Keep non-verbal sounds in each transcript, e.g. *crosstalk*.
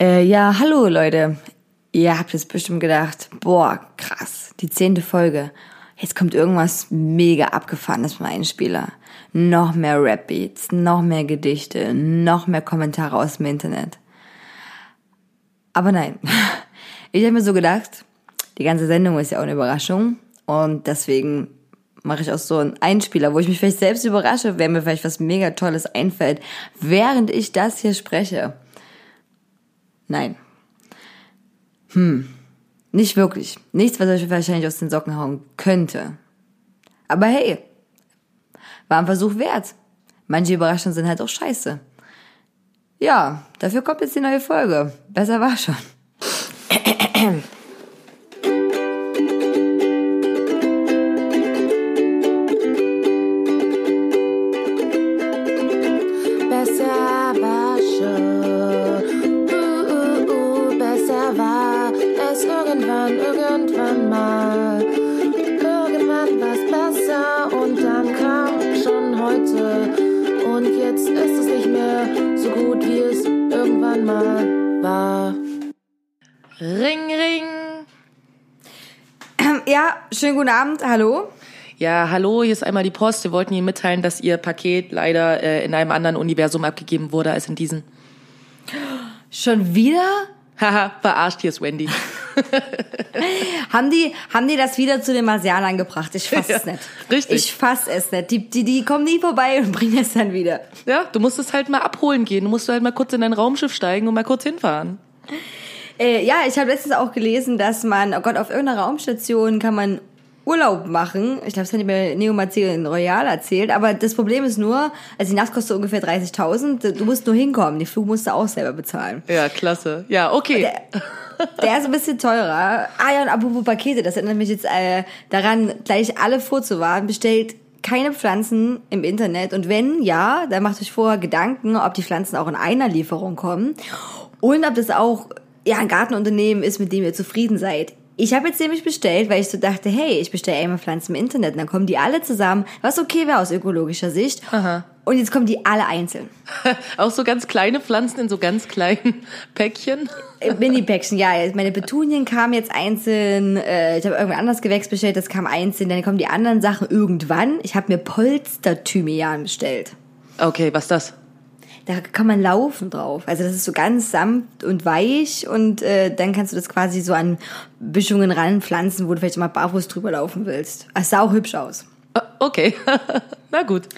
Äh, ja, hallo Leute. Ihr habt jetzt bestimmt gedacht, boah, krass, die zehnte Folge. Jetzt kommt irgendwas mega abgefahrenes vom Einspieler. Noch mehr Rap-Beats, noch mehr Gedichte, noch mehr Kommentare aus dem Internet. Aber nein, *laughs* ich habe mir so gedacht, die ganze Sendung ist ja auch eine Überraschung und deswegen mache ich auch so einen Einspieler, wo ich mich vielleicht selbst überrasche, wenn mir vielleicht was mega Tolles einfällt, während ich das hier spreche. Nein. Hm. Nicht wirklich. Nichts, was euch wahrscheinlich aus den Socken hauen könnte. Aber hey, war ein Versuch wert. Manche Überraschungen sind halt auch scheiße. Ja, dafür kommt jetzt die neue Folge. Besser war schon. *clears throat* guten Abend. Hallo. Ja, hallo, hier ist einmal die Post. Wir wollten Ihnen mitteilen, dass Ihr Paket leider äh, in einem anderen Universum abgegeben wurde als in diesem. Schon wieder? *laughs* Haha, verarscht, hier ist Wendy. *laughs* Haben die, haben die das wieder zu den Marsianern gebracht? Ich fass *laughs* es Ja, nicht. richtig. Ich fass es nicht. Die, die, die kommen nie vorbei und bringen es dann wieder. Ja, du musst es halt mal abholen gehen. Du musst halt mal kurz in dein Raumschiff steigen und mal kurz hinfahren. Äh, ja, ich habe letztens auch gelesen, dass man, oh Gott, auf irgendeiner Raumstation kann man Urlaub machen. Ich glaube, das hat mir Neo Marcel Royal erzählt. Aber das Problem ist nur, also die Nacht kostet ungefähr 30.000. Du musst nur hinkommen. Den Flug musst du auch selber bezahlen. Ja, klasse. Ja, okay. Der ist ein bisschen teurer. Ah ja, und apropos Pakete, das erinnert mich jetzt äh, daran, gleich alle vorzuwarnen. Bestellt keine Pflanzen im Internet. Und wenn ja, dann macht euch vorher Gedanken, ob die Pflanzen auch in einer Lieferung kommen. Und ob das auch ja, ein Gartenunternehmen ist, mit dem ihr zufrieden seid. Ich habe jetzt nämlich bestellt, weil ich so dachte, hey, ich bestelle einmal Pflanzen im Internet. Und dann kommen die alle zusammen, was okay wäre aus ökologischer Sicht. Aha. Und jetzt kommen die alle einzeln. *laughs* Auch so ganz kleine Pflanzen in so ganz kleinen *laughs* Päckchen. Äh, Mini-Päckchen, ja. Meine Petunien kamen jetzt einzeln. Äh, ich habe irgendwann anders Gewächs bestellt, das kam einzeln. Dann kommen die anderen Sachen irgendwann. Ich habe mir Polster-Thymian bestellt. Okay, was ist das? Da kann man laufen drauf. Also das ist so ganz sanft und weich und äh, dann kannst du das quasi so an Büschungen ranpflanzen, wo du vielleicht mal barfuß drüber laufen willst. Es sah auch hübsch aus. Ah, Okay. *laughs* Na gut.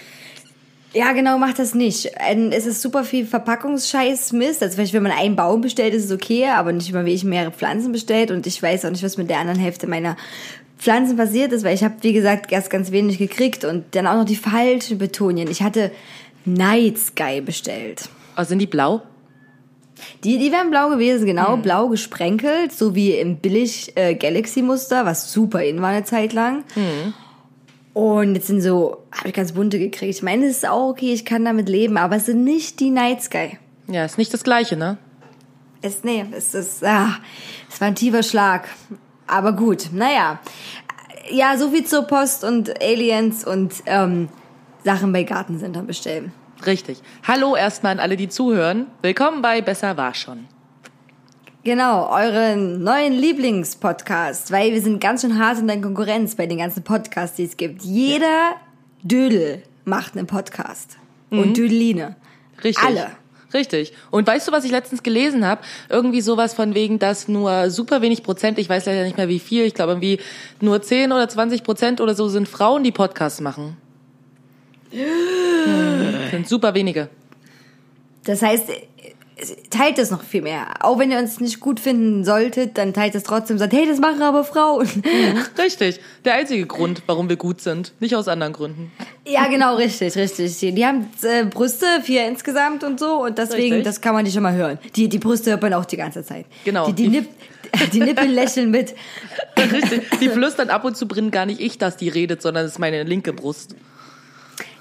Ja, genau, macht das nicht. Ähm, Es ist super viel Verpackungsscheiß Mist. Also vielleicht, wenn man einen Baum bestellt, ist es okay, aber nicht immer, wie ich mehrere Pflanzen bestellt. Und ich weiß auch nicht, was mit der anderen Hälfte meiner Pflanzen passiert ist, weil ich habe, wie gesagt, erst ganz wenig gekriegt und dann auch noch die falschen Betonien. Ich hatte Night Sky bestellt. Oh, sind die blau? Die, die wären blau gewesen, genau, blau gesprenkelt, so wie im billig äh, Galaxy-Muster, was super in war eine Zeit lang. Und jetzt sind so, habe ich ganz bunte gekriegt. Ich meine, es ist auch okay, ich kann damit leben, aber es sind nicht die Night Sky. Ja, ist nicht das gleiche, ne? Es, nee, es ist, ah, es war ein tiefer Schlag. Aber gut, naja. Ja, so viel zur Post und Aliens und ähm, Sachen bei Gartencentern bestellen. Richtig. Hallo erstmal an alle, die zuhören. Willkommen bei Besser war schon. Genau, euren neuen Lieblingspodcast, weil wir sind ganz schön hart in der Konkurrenz bei den ganzen Podcasts, die es gibt. Jeder Dödel macht einen Podcast. Und Dödeline. Richtig. Alle. Richtig. Und weißt du, was ich letztens gelesen habe? Irgendwie sowas von wegen, dass nur super wenig Prozent, ich weiß leider nicht mehr wie viel, ich glaube irgendwie nur 10 oder 20 Prozent oder so sind Frauen, die Podcasts machen. Hm, *gasps* sind super wenige. Das heißt, teilt es noch viel mehr. Auch wenn ihr uns nicht gut finden solltet, dann teilt es trotzdem, sagt, hey, das machen aber Frauen. *laughs* Richtig. Der einzige Grund, warum wir gut sind. Nicht aus anderen Gründen. Ja, genau, richtig, richtig. Die haben äh, Brüste, vier insgesamt und so, und deswegen, Richtig. das kann man nicht schon mal hören. Die, die Brüste hört man auch die ganze Zeit. Genau. Die, die, Nipp, *laughs* die Nippel lächeln mit. *laughs* Richtig. Die flüstern ab und zu drin gar nicht ich, dass die redet, sondern es ist meine linke Brust.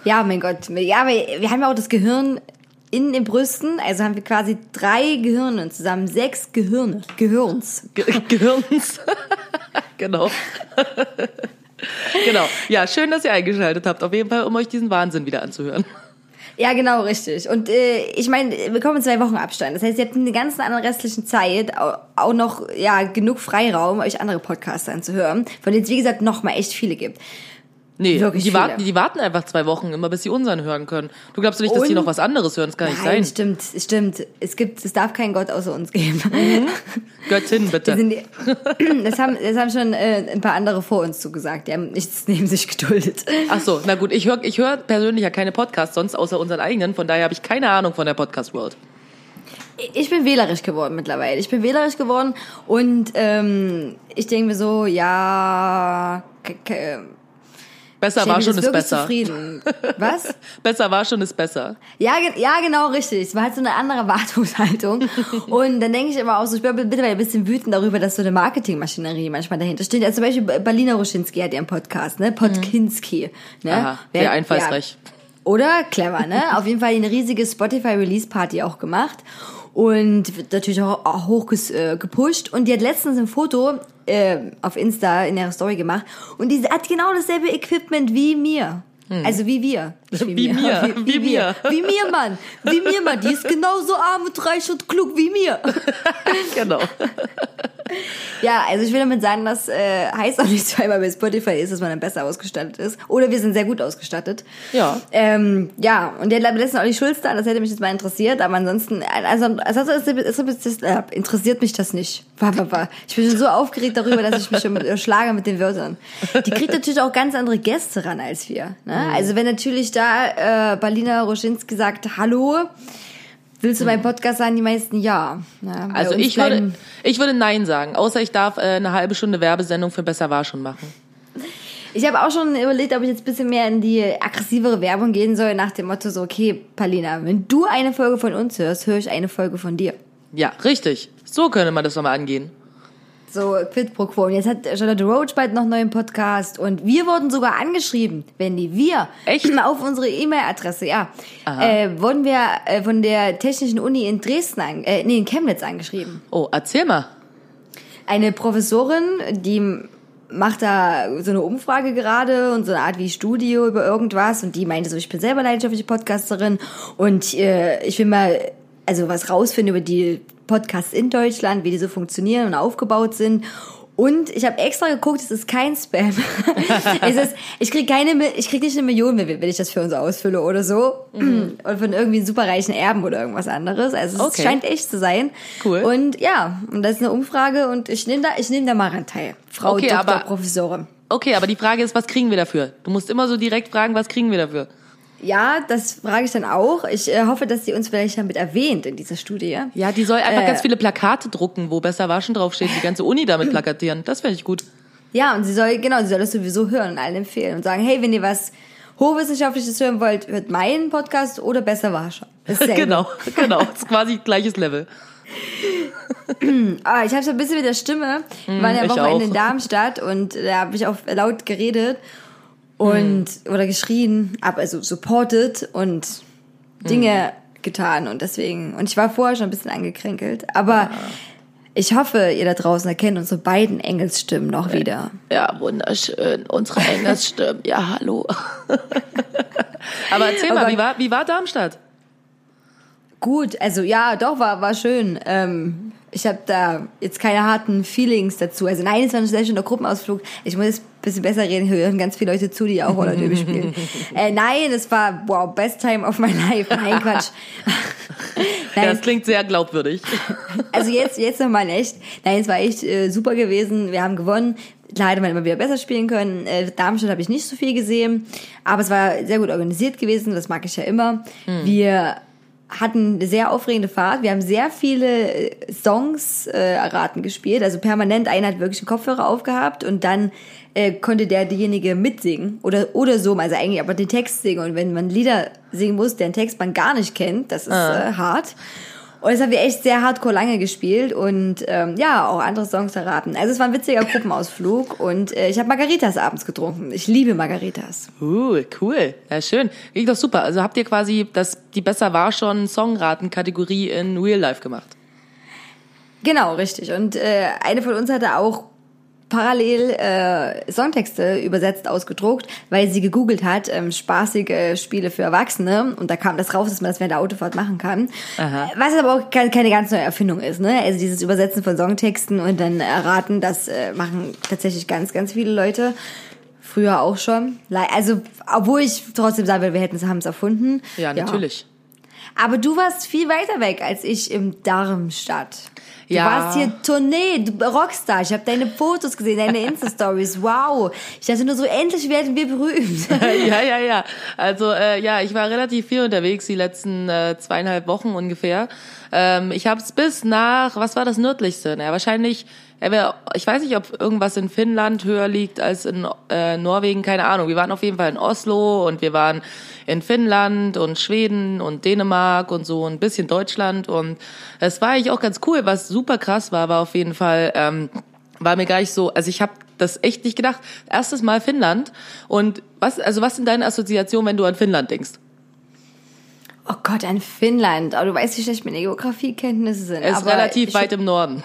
Ja, mein Gott. Ja, aber wir haben ja auch das Gehirn in den Brüsten, also haben wir quasi drei Gehirne zusammen, sechs Gehirne, Gehirns. Ge *laughs* Gehirns. *laughs* genau. genau. Ja, schön, dass ihr eingeschaltet habt. Auf jeden Fall, um euch diesen Wahnsinn wieder anzuhören. Ja, genau, richtig. Und äh, ich meine, wir kommen in zwei Wochen Abstand. Das heißt, ihr habt in der ganzen anderen restlichen Zeit au- auch noch ja genug Freiraum, euch andere Podcasts anzuhören, von denen es, wie gesagt, noch mal echt viele gibt. Nee, Wirklich die viele. warten, die warten einfach zwei Wochen immer, bis sie unseren hören können. Du glaubst nicht, dass die Und- noch was anderes hören? Das kann nicht Nein, sein. stimmt, es stimmt. Es gibt, es darf keinen Gott außer uns geben. *laughs* Göttin, Wir bitte. die, *clears throat* das haben, das haben schon äh, ein paar andere vor uns zugesagt. Die haben nichts *laughs* neben sich geduldet. Ach so, na gut, ich höre ich hör persönlich ja keine Podcasts sonst außer unseren eigenen, von daher habe ich keine Ahnung von der Podcast World. Ich bin wählerisch geworden mittlerweile. Ich bin wählerisch geworden und ähm, ich denke mir so, ja, Besser ich war schon ist wirklich besser. zufrieden. Was? *laughs* Besser war schon ist besser. Ja, ja, genau, richtig. Es war halt so eine andere *laughs* Wartungshaltung. Und dann denke ich immer auch so, ich bin mittlerweile ein bisschen wütend darüber, dass so eine Marketingmaschinerie manchmal dahinter steht. Also zum Beispiel Berliner Ruschinski hat ihren Podcast, ne? Podkinski. Ne? Aha, Wer- sehr einfallsreich. Ja. Oder? Clever, ne? Auf jeden Fall eine riesige Spotify-Release-Party auch gemacht. Und wird natürlich auch, auch hoch ges- äh, gepusht. Und die hat letztens ein Foto äh, auf Insta in ihrer Story gemacht. Und die hat genau dasselbe Equipment wie mir. Also wie wir. Hm. Wie mir, Wie, wie wie mir. *laughs* mir. Wie mir, Mann. Wie mir, Mann. Die ist genauso arm und reich und klug wie mir. *laughs* Genau. *laughs* Ja, also ich will damit sagen, das äh, heißt auch nicht zweimal bei Spotify ist, dass man dann besser ausgestattet ist. Oder wir sind sehr gut ausgestattet. Ja. Ähm, ja, und der hat letztens Olli Schulz da, das hätte mich jetzt mal interessiert, aber ansonsten, also, also es, es, es, äh, interessiert mich das nicht. Ich bin schon so aufgeregt darüber, dass ich mich schon mit, schlage mit den Wörtern. Die kriegt natürlich auch ganz andere Gäste ran als wir. Ne? Mhm. Also wenn natürlich da äh, Berliner Roschinski sagt, hallo, willst du beim Podcast sein? Die meisten ja. Ne? Bei Also ich würde, ich würde Nein sagen, außer ich darf äh, eine halbe Stunde Werbesendung für Besser war schon machen. Ich habe auch schon überlegt, ob ich jetzt ein bisschen mehr in die aggressivere Werbung gehen soll, nach dem Motto so, okay, Palina, wenn du eine Folge von uns hörst, höre ich eine Folge von dir. Ja, richtig. So könnte man das nochmal angehen. So, quid pro quo. Und jetzt hat Charlotte Roach bald noch einen neuen Podcast und wir wurden sogar angeschrieben, wenn die wir Echt? *clears throat* auf unsere E-Mail-Adresse, ja, äh, wurden wir äh, von der Technischen Uni in Dresden, an, äh, nee, in Chemnitz angeschrieben. Oh, erzähl mal. Eine Professorin, die macht da so eine Umfrage gerade und so eine Art wie Studio über irgendwas und die meinte so, ich bin selber leidenschaftliche Podcasterin und äh, ich will mal also was rausfinden über die Podcasts in Deutschland, wie die so funktionieren und aufgebaut sind. Und ich habe extra geguckt, es ist kein Spam. *laughs* es ist, ich krieg keine, ich krieg nicht eine Million, wenn ich das für uns ausfülle oder so. Und von irgendwie superreichen Erben oder irgendwas anderes. Also es Okay. scheint echt zu sein. Cool. Und ja, und das ist eine Umfrage und ich nehme da, ich nehme da mal ran teil. Frau Okay, Dr. aber- Professorin. Okay, aber die Frage ist, was kriegen wir dafür? Du musst immer so direkt fragen, was kriegen wir dafür? Ja, das frage ich dann auch. Ich äh, hoffe, dass sie uns vielleicht damit erwähnt in dieser Studie. Ja, die soll einfach Äh. ganz viele Plakate drucken, wo Besser war schon draufsteht, die ganze Uni damit *clears throat* plakatieren. Das fände ich gut. Ja, und sie soll, genau, sie soll das sowieso hören und allen empfehlen und sagen, hey, wenn ihr was Hochwissenschaftliches hören wollt, hört meinen Podcast oder besser. Dasselbe. *laughs* genau, genau. Das *laughs* ist quasi gleiches Level. Ah, ich habe so ein bisschen mit der Stimme. Wir waren ja ich Wochenende auch. in Darmstadt und da habe ich auch laut geredet und oder geschrien, aber also supported und Dinge getan und deswegen und ich war vorher schon ein bisschen angekränkelt, aber ich hoffe, ihr da draußen erkennt unsere beiden Engelsstimmen noch wieder. Ja, wunderschön. Unsere Engelsstimmen. Ja, hallo. *laughs* aber erzähl Oh mal, Gott. wie war, wie war Darmstadt? Gut, also ja, doch war war schön. Ähm, ich habe da jetzt keine harten Feelings dazu. Also nein, es war ein sehr schöner Gruppenausflug. Ich muss jetzt ein bisschen besser reden, hören ganz viele Leute zu, die auch Roller Derby spielen. *laughs* äh, nein, es war wow, best time of my life. Nein, Quatsch. *laughs* Nein, das klingt sehr glaubwürdig. *laughs* also jetzt jetzt nochmal echt. Nein, es war echt äh, super gewesen. Wir haben gewonnen. Klar hätte man immer wieder besser spielen können. Äh, Darmstadt habe ich nicht so viel gesehen, aber es war sehr gut organisiert gewesen. Das mag ich ja immer. Wir hatten eine sehr aufregende Fahrt. Wir haben sehr viele äh, Songs äh, erraten gespielt. Also permanent einer hat wirklich einen Kopfhörer aufgehabt und dann äh, konnte der diejenige mitsingen oder oder so, also eigentlich aber den Text singen. Und wenn man Lieder singen muss, deren Text man gar nicht kennt, das ist äh, hart. Und das haben wir echt sehr hardcore lange gespielt und ähm, ja, auch andere Songs erraten. Also es war ein witziger Gruppenausflug und äh, ich habe Margaritas abends getrunken. Ich liebe Margaritas. Uh, cool. Ja, schön. Klingt doch super. Also habt ihr quasi das, die Besser war schon Songraten-Kategorie in Real Life gemacht? Genau, richtig. Und äh, eine von uns hatte auch parallel äh, Songtexte übersetzt, ausgedruckt, weil sie gegoogelt hat, ähm, spaßige Spiele für Erwachsene. Und da kam das raus, dass man das während der Autofahrt machen kann. Aha. Was aber auch keine, keine ganz neue Erfindung ist. Ne? Also dieses Übersetzen von Songtexten und dann erraten, das äh, machen tatsächlich ganz, ganz viele Leute. Früher auch schon. Also, obwohl ich trotzdem sagen will, wir hätten es, haben es erfunden. Ja, natürlich. Aber du warst viel weiter weg als ich im Darmstadt. Du Ja. warst hier Tournee, du Rockstar. Ich habe deine Fotos gesehen, deine *laughs* Insta-Stories. Wow. Ich dachte nur so, endlich werden wir berühmt. *laughs* ja, ja, ja. Also äh, ja, ich war relativ viel unterwegs die letzten äh, zweieinhalb Wochen ungefähr. Ähm, ich habe es bis nach, was war das nördlichste? Naja, wahrscheinlich, er wär, ich weiß nicht, ob irgendwas in Finnland höher liegt als in äh, Norwegen, keine Ahnung. Wir waren auf jeden Fall in Oslo und wir waren in Finnland und Schweden und Dänemark und so ein bisschen Deutschland und es war eigentlich auch ganz cool. Was super krass war, war auf jeden Fall, ähm, war mir gar nicht so, also ich habe das echt nicht gedacht. Erstes Mal Finnland und was, also was sind deine Assoziationen, wenn du an Finnland denkst? Oh Gott, ein Finnland. Oh, du weißt, wie schlecht meine Geografiekenntnisse sind. Es ist aber relativ weit im Norden.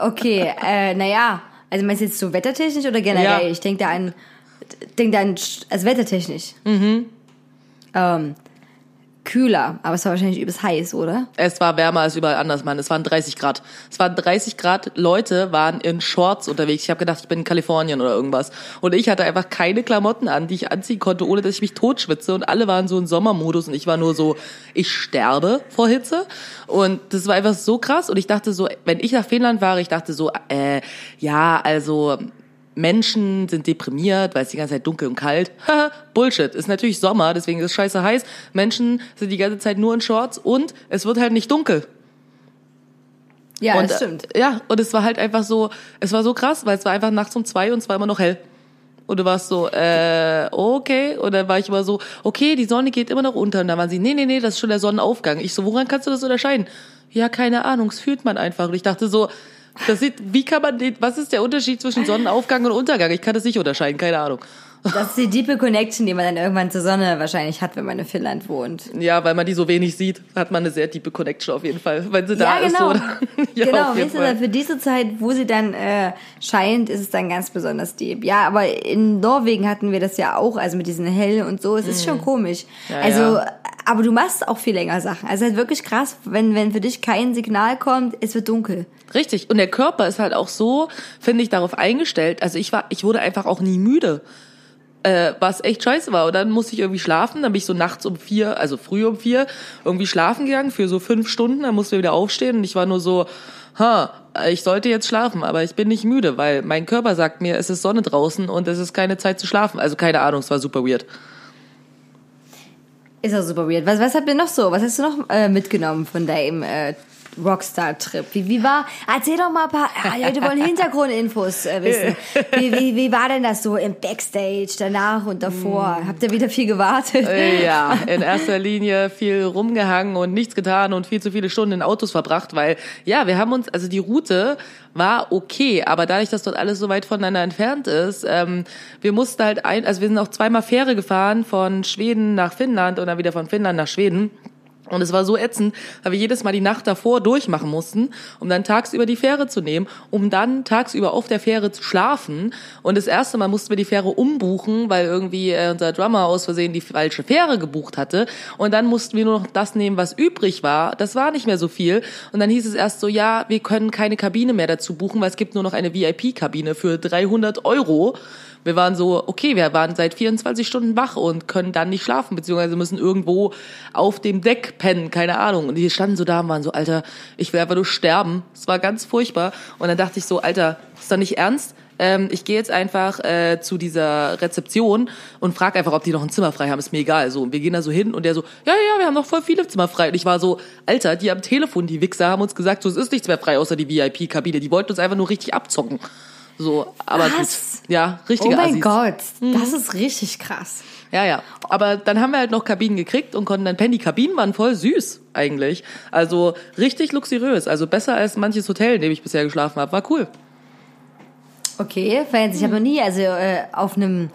Okay, äh, naja. Also meinst du jetzt so wettertechnisch oder generell? Ja. Ich denke da an, denk da an, also wettertechnisch. Mhm. Ähm, kühler, aber es war wahrscheinlich übelst heiß, oder? Es war wärmer als überall anders, Mann. Es waren 30 Grad. Es waren 30 Grad. Leute waren in Shorts unterwegs. Ich habe gedacht, ich bin in Kalifornien oder irgendwas. Und ich hatte einfach keine Klamotten an, die ich anziehen konnte, ohne dass ich mich totschwitze. Und alle waren so in Sommermodus und ich war nur so, ich sterbe vor Hitze. Und das war einfach so krass. Und ich dachte so, wenn ich nach Finnland war, ich dachte so, äh, ja, also Menschen sind deprimiert, weil es die ganze Zeit dunkel und kalt. *laughs* Haha, Bullshit. Ist natürlich Sommer, deswegen ist es scheiße heiß. Menschen sind die ganze Zeit nur in Shorts und es wird halt nicht dunkel. Ja, und, das stimmt. äh, Ja, und es war halt einfach so, es war so krass, weil es war einfach nachts um zwei und es war immer noch hell. Und du warst so, äh, okay. Und dann war ich immer so, okay, die Sonne geht immer noch unter. Und dann waren sie, nee, nee, nee, das ist schon der Sonnenaufgang. Ich so, woran kannst du das unterscheiden? Ja, keine Ahnung, es fühlt man einfach. Und ich dachte so, das sieht, wie kann man den, was ist der Unterschied zwischen Sonnenaufgang und Untergang? Ich kann das nicht unterscheiden, keine Ahnung. Das ist die diepe Connection, die man dann irgendwann zur Sonne wahrscheinlich hat, wenn man in Finnland wohnt. Ja, weil man die so wenig sieht, hat man eine sehr tiefe Connection auf jeden Fall. Wenn sie da ja, ist, genau. so. *laughs* ja, genau, weißt du, für diese Zeit, wo sie dann äh, scheint, ist es dann ganz besonders deep. Ja, aber in Norwegen hatten wir das ja auch, also mit diesen Hell und so. Es ist schon komisch. Mhm. Ja, also, ja. Aber du machst auch viel länger Sachen. Also halt wirklich krass, wenn, wenn für dich kein Signal kommt, es wird dunkel. Richtig. Und der Körper ist halt auch so, finde ich, darauf eingestellt. Also ich war, ich wurde einfach auch nie müde. Äh, was echt scheiße war. Und dann musste ich irgendwie schlafen. Dann bin ich so nachts um vier, also früh um vier, irgendwie schlafen gegangen für so fünf Stunden. Dann musste ich wieder aufstehen und ich war nur so, ha, ich sollte jetzt schlafen, aber ich bin nicht müde, weil mein Körper sagt mir, es ist Sonne draußen und es ist keine Zeit zu schlafen. Also keine Ahnung, es war super weird. Ist auch super weird. Was, was habt ihr noch so? Was hast du noch äh, mitgenommen von deinem äh, Rockstar-Trip? Wie, wie war, erzähl doch mal ein paar, ah, die Leute wollen Hintergrundinfos äh, wissen. *laughs* Wie, wie, wie war denn das so im Backstage, danach und davor? Habt ihr wieder viel gewartet? Äh, Ja, *laughs* in erster Linie viel rumgehangen und nichts getan und viel zu viele Stunden in Autos verbracht, weil ja, wir haben uns, also die Route war okay, aber dadurch, dass dort alles so weit voneinander entfernt ist, ähm, wir mussten halt ein, also wir sind auch zweimal Fähre gefahren von Schweden nach Finnland und dann wieder von Finnland nach Schweden. Und es war so ätzend, weil wir jedes Mal die Nacht davor durchmachen mussten, um dann tagsüber die Fähre zu nehmen, um dann tagsüber auf der Fähre zu schlafen. Und das erste Mal mussten wir die Fähre umbuchen, weil irgendwie äh, unser Drummer aus Versehen die falsche Fähre gebucht hatte. Und dann mussten wir nur noch das nehmen, was übrig war. Das war nicht mehr so viel. Und dann hieß es erst so, ja, wir können keine Kabine mehr dazu buchen, weil es gibt nur noch eine VIP-Kabine für 300 Euro. Wir waren so, okay, wir waren seit 24 Stunden wach und können dann nicht schlafen, beziehungsweise müssen irgendwo auf dem Deck pennen, keine Ahnung. Und die standen so da und waren so, Alter, ich will einfach nur sterben. Es war ganz furchtbar. Und dann dachte ich so, Alter, ist doch nicht ernst? Ähm, ich gehe jetzt einfach äh, zu dieser Rezeption und frage einfach, ob die noch ein Zimmer frei haben. Ist mir egal. So, und wir gehen da so hin und der so, ja, ja, wir haben noch voll viele Zimmer frei. Und ich war so, Alter, die am Telefon, die Wichser, haben uns gesagt, so, es ist nichts mehr frei außer die VIP-Kabine. Die wollten uns einfach nur richtig abzocken. So, aber Was? gut. Ja, Oh richtige mein Assis. Gott, Mhm. das ist richtig krass. Ja, ja. Aber dann haben wir halt noch Kabinen gekriegt und konnten dann pennen. Die Kabinen waren voll süß eigentlich. Also richtig luxuriös. Also besser als manches Hotel, in dem ich bisher geschlafen habe. War cool. Okay, Fans, ich habe noch nie, also äh, auf einem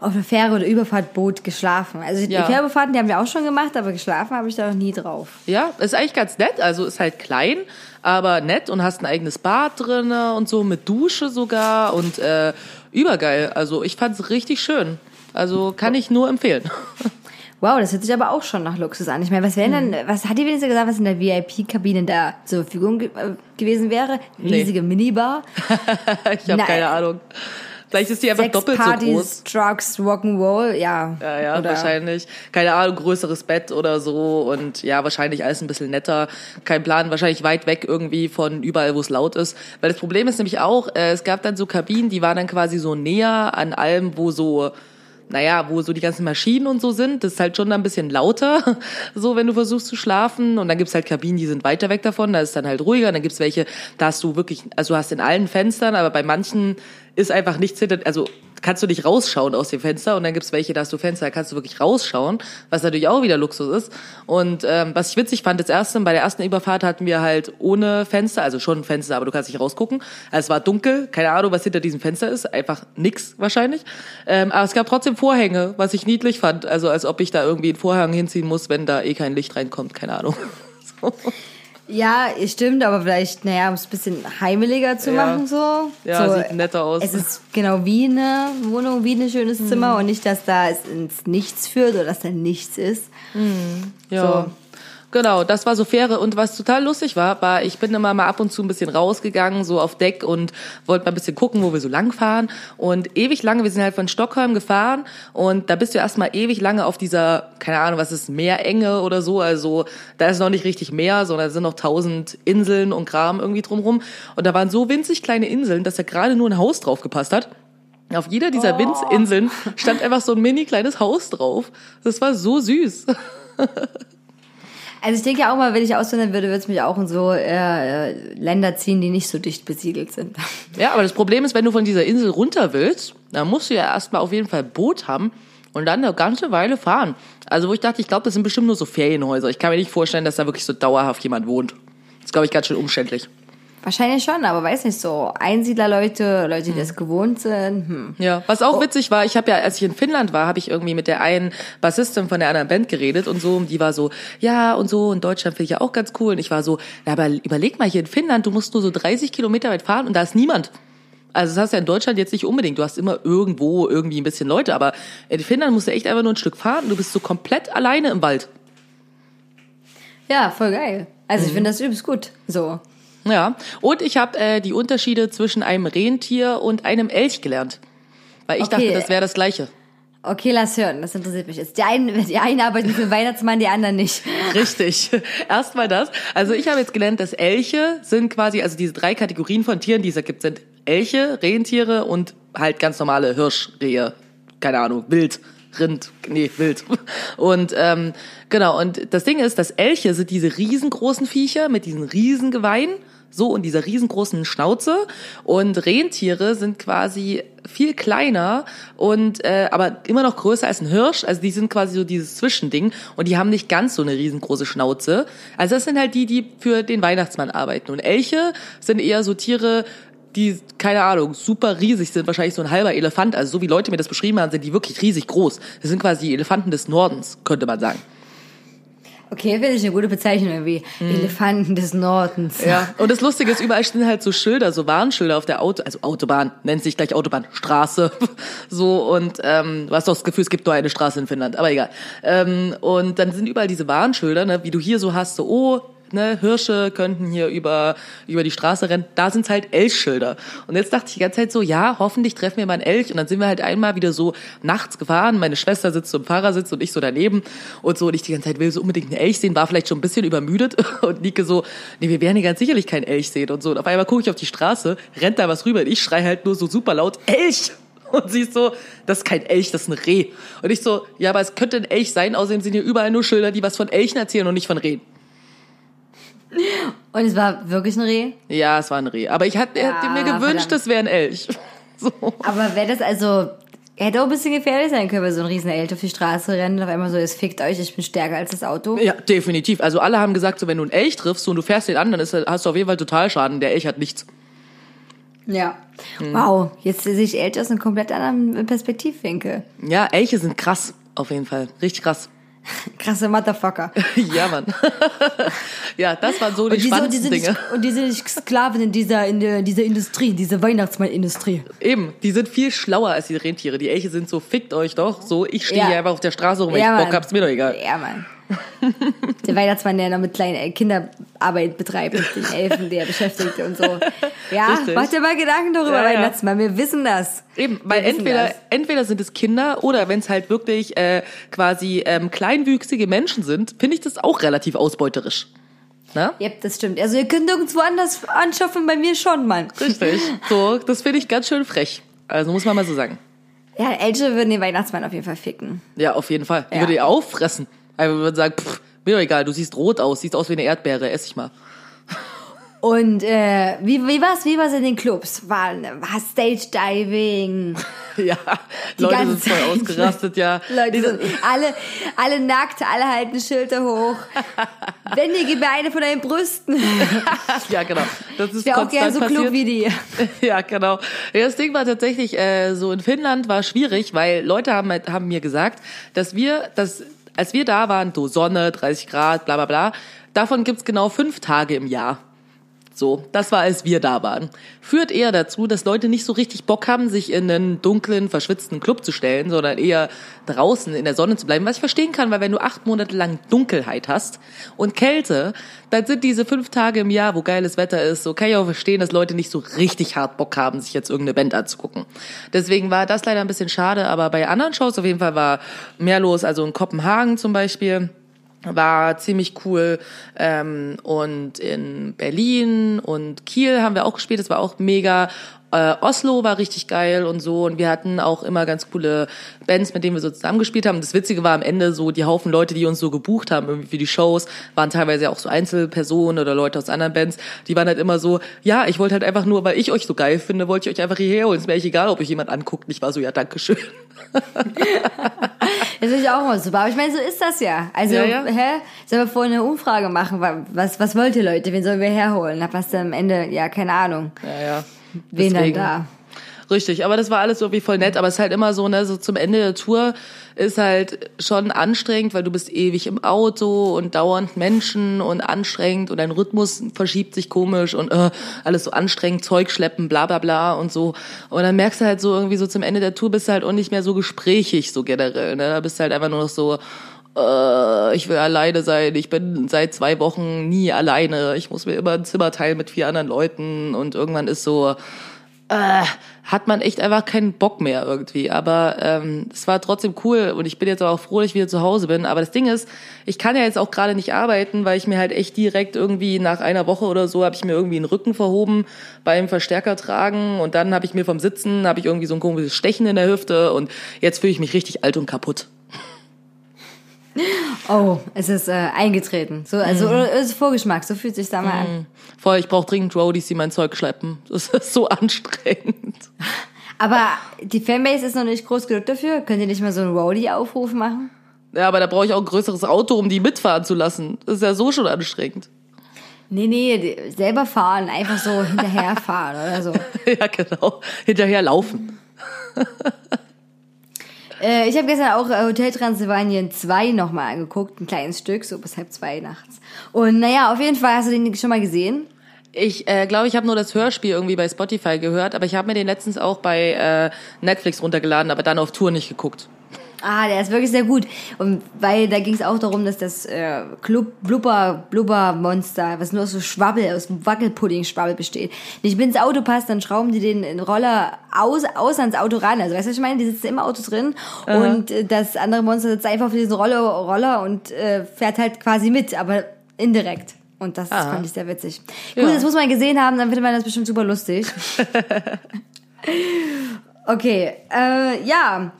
auf der Fähre oder Überfahrt Boot geschlafen. Also Ja. die Fährbefahrten, die haben wir auch schon gemacht, aber geschlafen habe ich da noch nie drauf. Ja, ist eigentlich ganz nett. Also ist halt klein, aber nett und hast ein eigenes Bad drinne und so mit Dusche sogar und äh, übergeil. Also ich fand's richtig schön. Also kann ich nur empfehlen. *laughs* Wow, das hört sich aber auch schon nach Luxus an. Ich meine, was wäre Mhm. denn, was hat die wenigstens gesagt, was in der VIP-Kabine da zur Verfügung ge äh, gewesen wäre? Riesige Minibar, *laughs* ich habe keine Ahnung. Vielleicht ist die einfach Sex, doppelt so Partys, groß. Drugs, Rock'n'Roll, ja. Ja, ja, Oder- wahrscheinlich. Keine Ahnung, größeres Bett oder so und ja, wahrscheinlich alles ein bisschen netter. Kein Plan, wahrscheinlich weit weg irgendwie von überall, wo es laut ist. Weil das Problem ist nämlich auch, äh, es gab dann so Kabinen, die waren dann quasi so näher an allem, wo so naja, wo so die ganzen Maschinen und so sind, das ist halt schon ein bisschen lauter, *laughs* so wenn du versuchst zu schlafen. Und dann gibt's halt Kabinen, die sind weiter weg davon, da ist dann halt ruhiger. Und dann gibt's welche, da hast du wirklich, also du hast in allen Fenstern, aber bei manchen ist einfach nichts hinter, also kannst du nicht rausschauen aus dem Fenster und dann gibt's welche, da hast du Fenster, da kannst du wirklich rausschauen, was natürlich auch wieder Luxus ist. Und ähm, was ich witzig fand, das erste, bei der ersten Überfahrt hatten wir halt ohne Fenster, also schon Fenster, aber du kannst nicht rausgucken. Also es war dunkel, keine Ahnung, was hinter diesem Fenster ist, einfach nix wahrscheinlich. Ähm, aber es gab trotzdem Vorhänge, was ich niedlich fand, also als ob ich da irgendwie einen Vorhang hinziehen muss, wenn da eh kein Licht reinkommt, keine Ahnung. *laughs* So. Ja, stimmt, aber vielleicht, naja, um es ein bisschen heimeliger zu Ja. machen, so. Ja, so, sieht netter aus. Es ist genau wie eine Wohnung, wie ein schönes Mhm. Zimmer und nicht, dass da es ins Nichts führt oder dass da nichts ist. Ja. So. Genau, das war so Fähre. Und was total lustig war, war, ich bin immer mal ab und zu ein bisschen rausgegangen, so auf Deck und wollte mal ein bisschen gucken, wo wir so lang fahren. Und ewig lange, wir sind halt von Stockholm gefahren und da bist du erstmal ewig lange auf dieser, keine Ahnung, was ist, Meerenge oder so. Also da ist noch nicht richtig Meer, sondern da sind noch tausend Inseln und Kram irgendwie drumrum. Und da waren so winzig kleine Inseln, dass da gerade nur ein Haus drauf gepasst hat. Auf jeder dieser Winzinseln stand einfach so ein mini kleines Haus drauf. Das war so süß. *laughs* Also ich denke ja auch mal, wenn ich auswandern würde, würde es mich auch in so äh, äh, Länder ziehen, die nicht so dicht besiedelt sind. Ja, aber das Problem ist, wenn du von dieser Insel runter willst, dann musst du ja erstmal auf jeden Fall Boot haben und dann eine ganze Weile fahren. Also wo ich dachte, ich glaube, das sind bestimmt nur so Ferienhäuser. Ich kann mir nicht vorstellen, dass da wirklich so dauerhaft jemand wohnt. Das ist, glaube ich, ganz schön umständlich. Wahrscheinlich schon, aber weiß nicht so. Einsiedlerleute, Leute, die Hm. das gewohnt sind. Hm. Ja, was auch witzig war, ich habe ja, als ich in Finnland war, habe ich irgendwie mit der einen Bassistin von der anderen Band geredet und so, und die war so, ja und so, in Deutschland finde ich ja auch ganz cool. Und ich war so, ja, aber überleg mal, hier in Finnland, du musst nur so 30 Kilometer weit fahren und da ist niemand. Also das hast du ja in Deutschland jetzt nicht unbedingt. Du hast immer irgendwo irgendwie ein bisschen Leute, aber in Finnland musst du echt einfach nur ein Stück fahren und du bist so komplett alleine im Wald. Ja, voll geil. Also Mhm. ich finde das übelst gut. So. Ja, und ich habe äh, die Unterschiede zwischen einem Rentier und einem Elch gelernt. Weil ich Okay. dachte, das wäre das Gleiche. Okay, lass hören, das interessiert mich jetzt. Die einen, die einen arbeiten für den Weihnachtsmann, die anderen nicht. Richtig. *laughs* Erstmal das. Also ich habe jetzt gelernt, dass Elche sind quasi, also diese drei Kategorien von Tieren, die es da gibt, sind Elche, Rentiere und halt ganz normale Hirschrehe. Keine Ahnung, Wild. Rind, nee, wild. *laughs* Und ähm, genau, und das Ding ist, dass Elche sind diese riesengroßen Viecher mit diesen riesen Geweihen, so und dieser riesengroßen Schnauze. Und Rentiere sind quasi viel kleiner und äh, aber immer noch größer als ein Hirsch. Also die sind quasi so dieses Zwischending und die haben nicht ganz so eine riesengroße Schnauze. Also das sind halt die, die für den Weihnachtsmann arbeiten. Und Elche sind eher so Tiere, die, keine Ahnung, super riesig sind, wahrscheinlich so ein halber Elefant. Also so wie Leute mir das beschrieben haben, sind die wirklich riesig groß. Das sind quasi die Elefanten des Nordens, könnte man sagen. Okay, finde ich eine gute Bezeichnung irgendwie. Elefanten des Nordens. Mhm. Ja. Und das Lustige ist, überall stehen halt so Schilder, so Warnschilder auf der Auto, also Autobahn, nennt sich gleich Autobahn, Straße. *laughs* So, und ähm, du hast doch das Gefühl, es gibt nur eine Straße in Finnland, aber egal. Ähm, und dann sind überall diese Warnschilder, ne, wie du hier so hast, so, oh, ne, Hirsche könnten hier über, über die Straße rennen. Da sind's halt Elchschilder. Und jetzt dachte ich die ganze Zeit so, ja, hoffentlich treffen wir mal einen Elch. Und dann sind wir halt einmal wieder so nachts gefahren. Meine Schwester sitzt so im Fahrersitz und ich so daneben. Und so, und ich die ganze Zeit will so unbedingt einen Elch sehen, war vielleicht schon ein bisschen übermüdet. *laughs* Und Nike so, nee, wir werden hier ganz sicherlich keinen Elch sehen und so. Und auf einmal gucke ich auf die Straße, rennt da was rüber und ich schrei halt nur so super laut, Elch! *laughs* Und sie ist so, das ist kein Elch, das ist ein Reh. Und ich so, ja, aber es könnte ein Elch sein, außerdem sind hier überall nur Schilder, die was von Elchen erzählen und nicht von Rehen. Und es war wirklich ein Reh. Ja, es war ein Reh. Aber ich hatte er hätte mir Ah, gewünscht, verdammt. es wäre ein Elch. *laughs* So. Aber wäre das also, hätte auch ein bisschen gefährlich sein können, wenn so ein riesen Elch auf die Straße rennt und auf einmal so, es fickt euch, ich bin stärker als das Auto. Ja, definitiv. Also alle haben gesagt, so wenn du einen Elch triffst und du fährst den an, dann ist, hast du auf jeden Fall Totalschaden. Der Elch hat nichts. Ja. Hm. Wow, jetzt sehe ich Elche aus einem komplett anderen Perspektivwinkel. Ja, Elche sind krass, auf jeden Fall. Richtig krass. Krasse Motherfucker. *laughs* ja, Mann. ja, das waren so die, Und diese, und, spannendsten diese Dinge. nicht, und diese nicht Sklaven in dieser, in der, dieser Industrie, diese Weihnachtsmann-Industrie. Eben, die sind viel schlauer als die Rentiere. Die Elche sind so, fickt euch doch. So, ich stehe Ja. hier einfach auf der Straße rum, wenn Ja, ich Bock Mann. hab's mir doch egal. Ja, Mann. Der Weihnachtsmann, der noch mit kleinen äh, Kinderarbeit betreibt, mit den Elfen, der beschäftigt und so. Ja, Richtig. mach dir mal Gedanken darüber, Ja. Weihnachtsmann. Wir wissen das. Eben, weil entweder, das. entweder sind es Kinder oder wenn es halt wirklich äh, quasi ähm, kleinwüchsige Menschen sind, finde ich das auch relativ ausbeuterisch. Na? Ja, das stimmt. Also ihr könnt nirgendwo anders anschaffen, bei mir schon, Mann. Richtig. So, das finde ich ganz schön frech. Also muss man mal so sagen. Ja, Elche würden den Weihnachtsmann auf jeden Fall ficken. Ja, auf jeden Fall. Ich Ja. würde ihr auffressen. Also würde sagen, pff, mir doch egal, du siehst rot aus, siehst aus wie eine Erdbeere, ess ich mal. Und äh, wie, wie war's? Wie war's in den Clubs? War, war Stage Diving. *laughs* Ja, Die Leute sind voll Zeit. ausgerastet, ja. *laughs* Leute sind alle, alle nackt, alle halten Schilder hoch. *laughs* Wendige Beine von deinen Brüsten. ja, genau. Das ist Ich auch gerne so klug passiert. wie die. Ja, genau. Ja, das Ding war tatsächlich äh, so in Finnland war schwierig, weil Leute haben, halt- haben mir gesagt, dass wir, dass, als wir da waren, so Sonne, 30 Grad, bla bla bla, davon gibt's genau fünf Tage im Jahr. So, das war, als wir da waren. Führt eher dazu, dass Leute nicht so richtig Bock haben, sich in einen dunklen, verschwitzten Club zu stellen, sondern eher draußen in der Sonne zu bleiben. Was ich verstehen kann, weil wenn du acht Monate lang Dunkelheit hast und Kälte, dann sind diese fünf Tage im Jahr, wo geiles Wetter ist, so kann ich auch verstehen, dass Leute nicht so richtig hart Bock haben, sich jetzt irgendeine Band anzugucken. Deswegen war das leider ein bisschen schade, aber bei anderen Shows auf jeden Fall war mehr los. Also in Kopenhagen zum Beispiel war ziemlich cool ähm, und in Berlin und Kiel haben wir auch gespielt, das war auch mega. Äh, Oslo war richtig geil und so und wir hatten auch immer ganz coole Bands, mit denen wir so zusammengespielt haben. Das Witzige war am Ende so, die Haufen Leute, die uns so gebucht haben irgendwie für die Shows, waren teilweise auch so Einzelpersonen oder Leute aus anderen Bands, die waren halt immer so, ja, ich wollte halt einfach nur, weil ich euch so geil finde, wollte ich euch einfach hierher holen. Es ist mir echt egal, ob euch jemand anguckt. Und ich war so, ja, dankeschön. *laughs* Das ich auch mal super. Aber ich meine, so ist das ja. Also, Ja, ja. hä? Sollen wir vorher eine Umfrage machen? Wa- Was, was wollt ihr Leute? Wen sollen wir herholen? Was dann am Ende, ja, keine Ahnung. Ja, ja. Wen Deswegen. dann Richtig, aber das war alles irgendwie voll nett, aber es ist halt immer so, ne, so zum Ende der Tour ist halt schon anstrengend, weil du bist ewig im Auto und dauernd Menschen und anstrengend und dein Rhythmus verschiebt sich komisch und äh, alles so anstrengend, Zeug schleppen, bla bla bla und so. Und dann merkst du halt so irgendwie so zum Ende der Tour bist du halt auch nicht mehr so gesprächig, so generell, ne, da bist du halt einfach nur noch so, äh, ich will alleine sein, ich bin seit zwei Wochen nie alleine, ich muss mir immer ein Zimmer teilen mit vier anderen Leuten und irgendwann ist so, äh, hat man echt einfach keinen Bock mehr irgendwie. Aber ähm, es war trotzdem cool und ich bin jetzt auch froh, dass ich wieder zu Hause bin. Aber das Ding ist, ich kann ja jetzt auch gerade nicht arbeiten, weil ich mir halt echt direkt irgendwie nach einer Woche oder so habe ich mir irgendwie einen Rücken verhoben beim Verstärker tragen und dann habe ich mir vom Sitzen habe ich irgendwie so ein komisches Stechen in der Hüfte und jetzt fühle ich mich richtig alt und kaputt. Oh, es ist äh, eingetreten. So, also Mhm. oder es ist Vorgeschmack, so fühlt sich da mal an. Voll, ich brauche dringend Roadies, die mein Zeug schleppen. Das ist so *laughs* anstrengend. Aber die Fanbase ist noch nicht groß genug dafür. Könnt ihr nicht mal so einen Roadie-Aufruf machen? Ja, aber da brauche ich auch ein größeres Auto, um die mitfahren zu lassen. Das ist ja so schon anstrengend. Nee, nee, selber fahren, einfach so hinterherfahren oder so. *laughs* ja, genau. Hinterher laufen. *laughs* Äh, ich habe gestern auch äh, Hotel Transylvanien 2 nochmal angeguckt, ein kleines Stück, so bis halb zwei nachts. Und naja, auf jeden Fall hast du den schon mal gesehen. Ich äh, glaube, ich habe nur das Hörspiel irgendwie bei Spotify gehört, aber ich habe mir den letztens auch bei äh, Netflix runtergeladen, aber dann auf Tour nicht geguckt. Ah, der ist wirklich sehr gut. Und weil da ging es auch darum, dass das äh, Club Blubber Blubber Monster, was nur aus so Schwabbel, aus Wackelpudding-Schwabbel besteht, nicht mit ins Auto passt, dann schrauben die den Roller aus, aus ans Auto ran. Also weißt du, was ich meine? Die sitzen im Auto drin und äh, das andere Monster sitzt einfach auf diesen Roller, Roller und äh, fährt halt quasi mit, aber indirekt. Und das Aha. fand ich sehr witzig. Ja. Gut, das muss man gesehen haben, dann findet man das bestimmt super lustig. *laughs* Okay, äh, ja,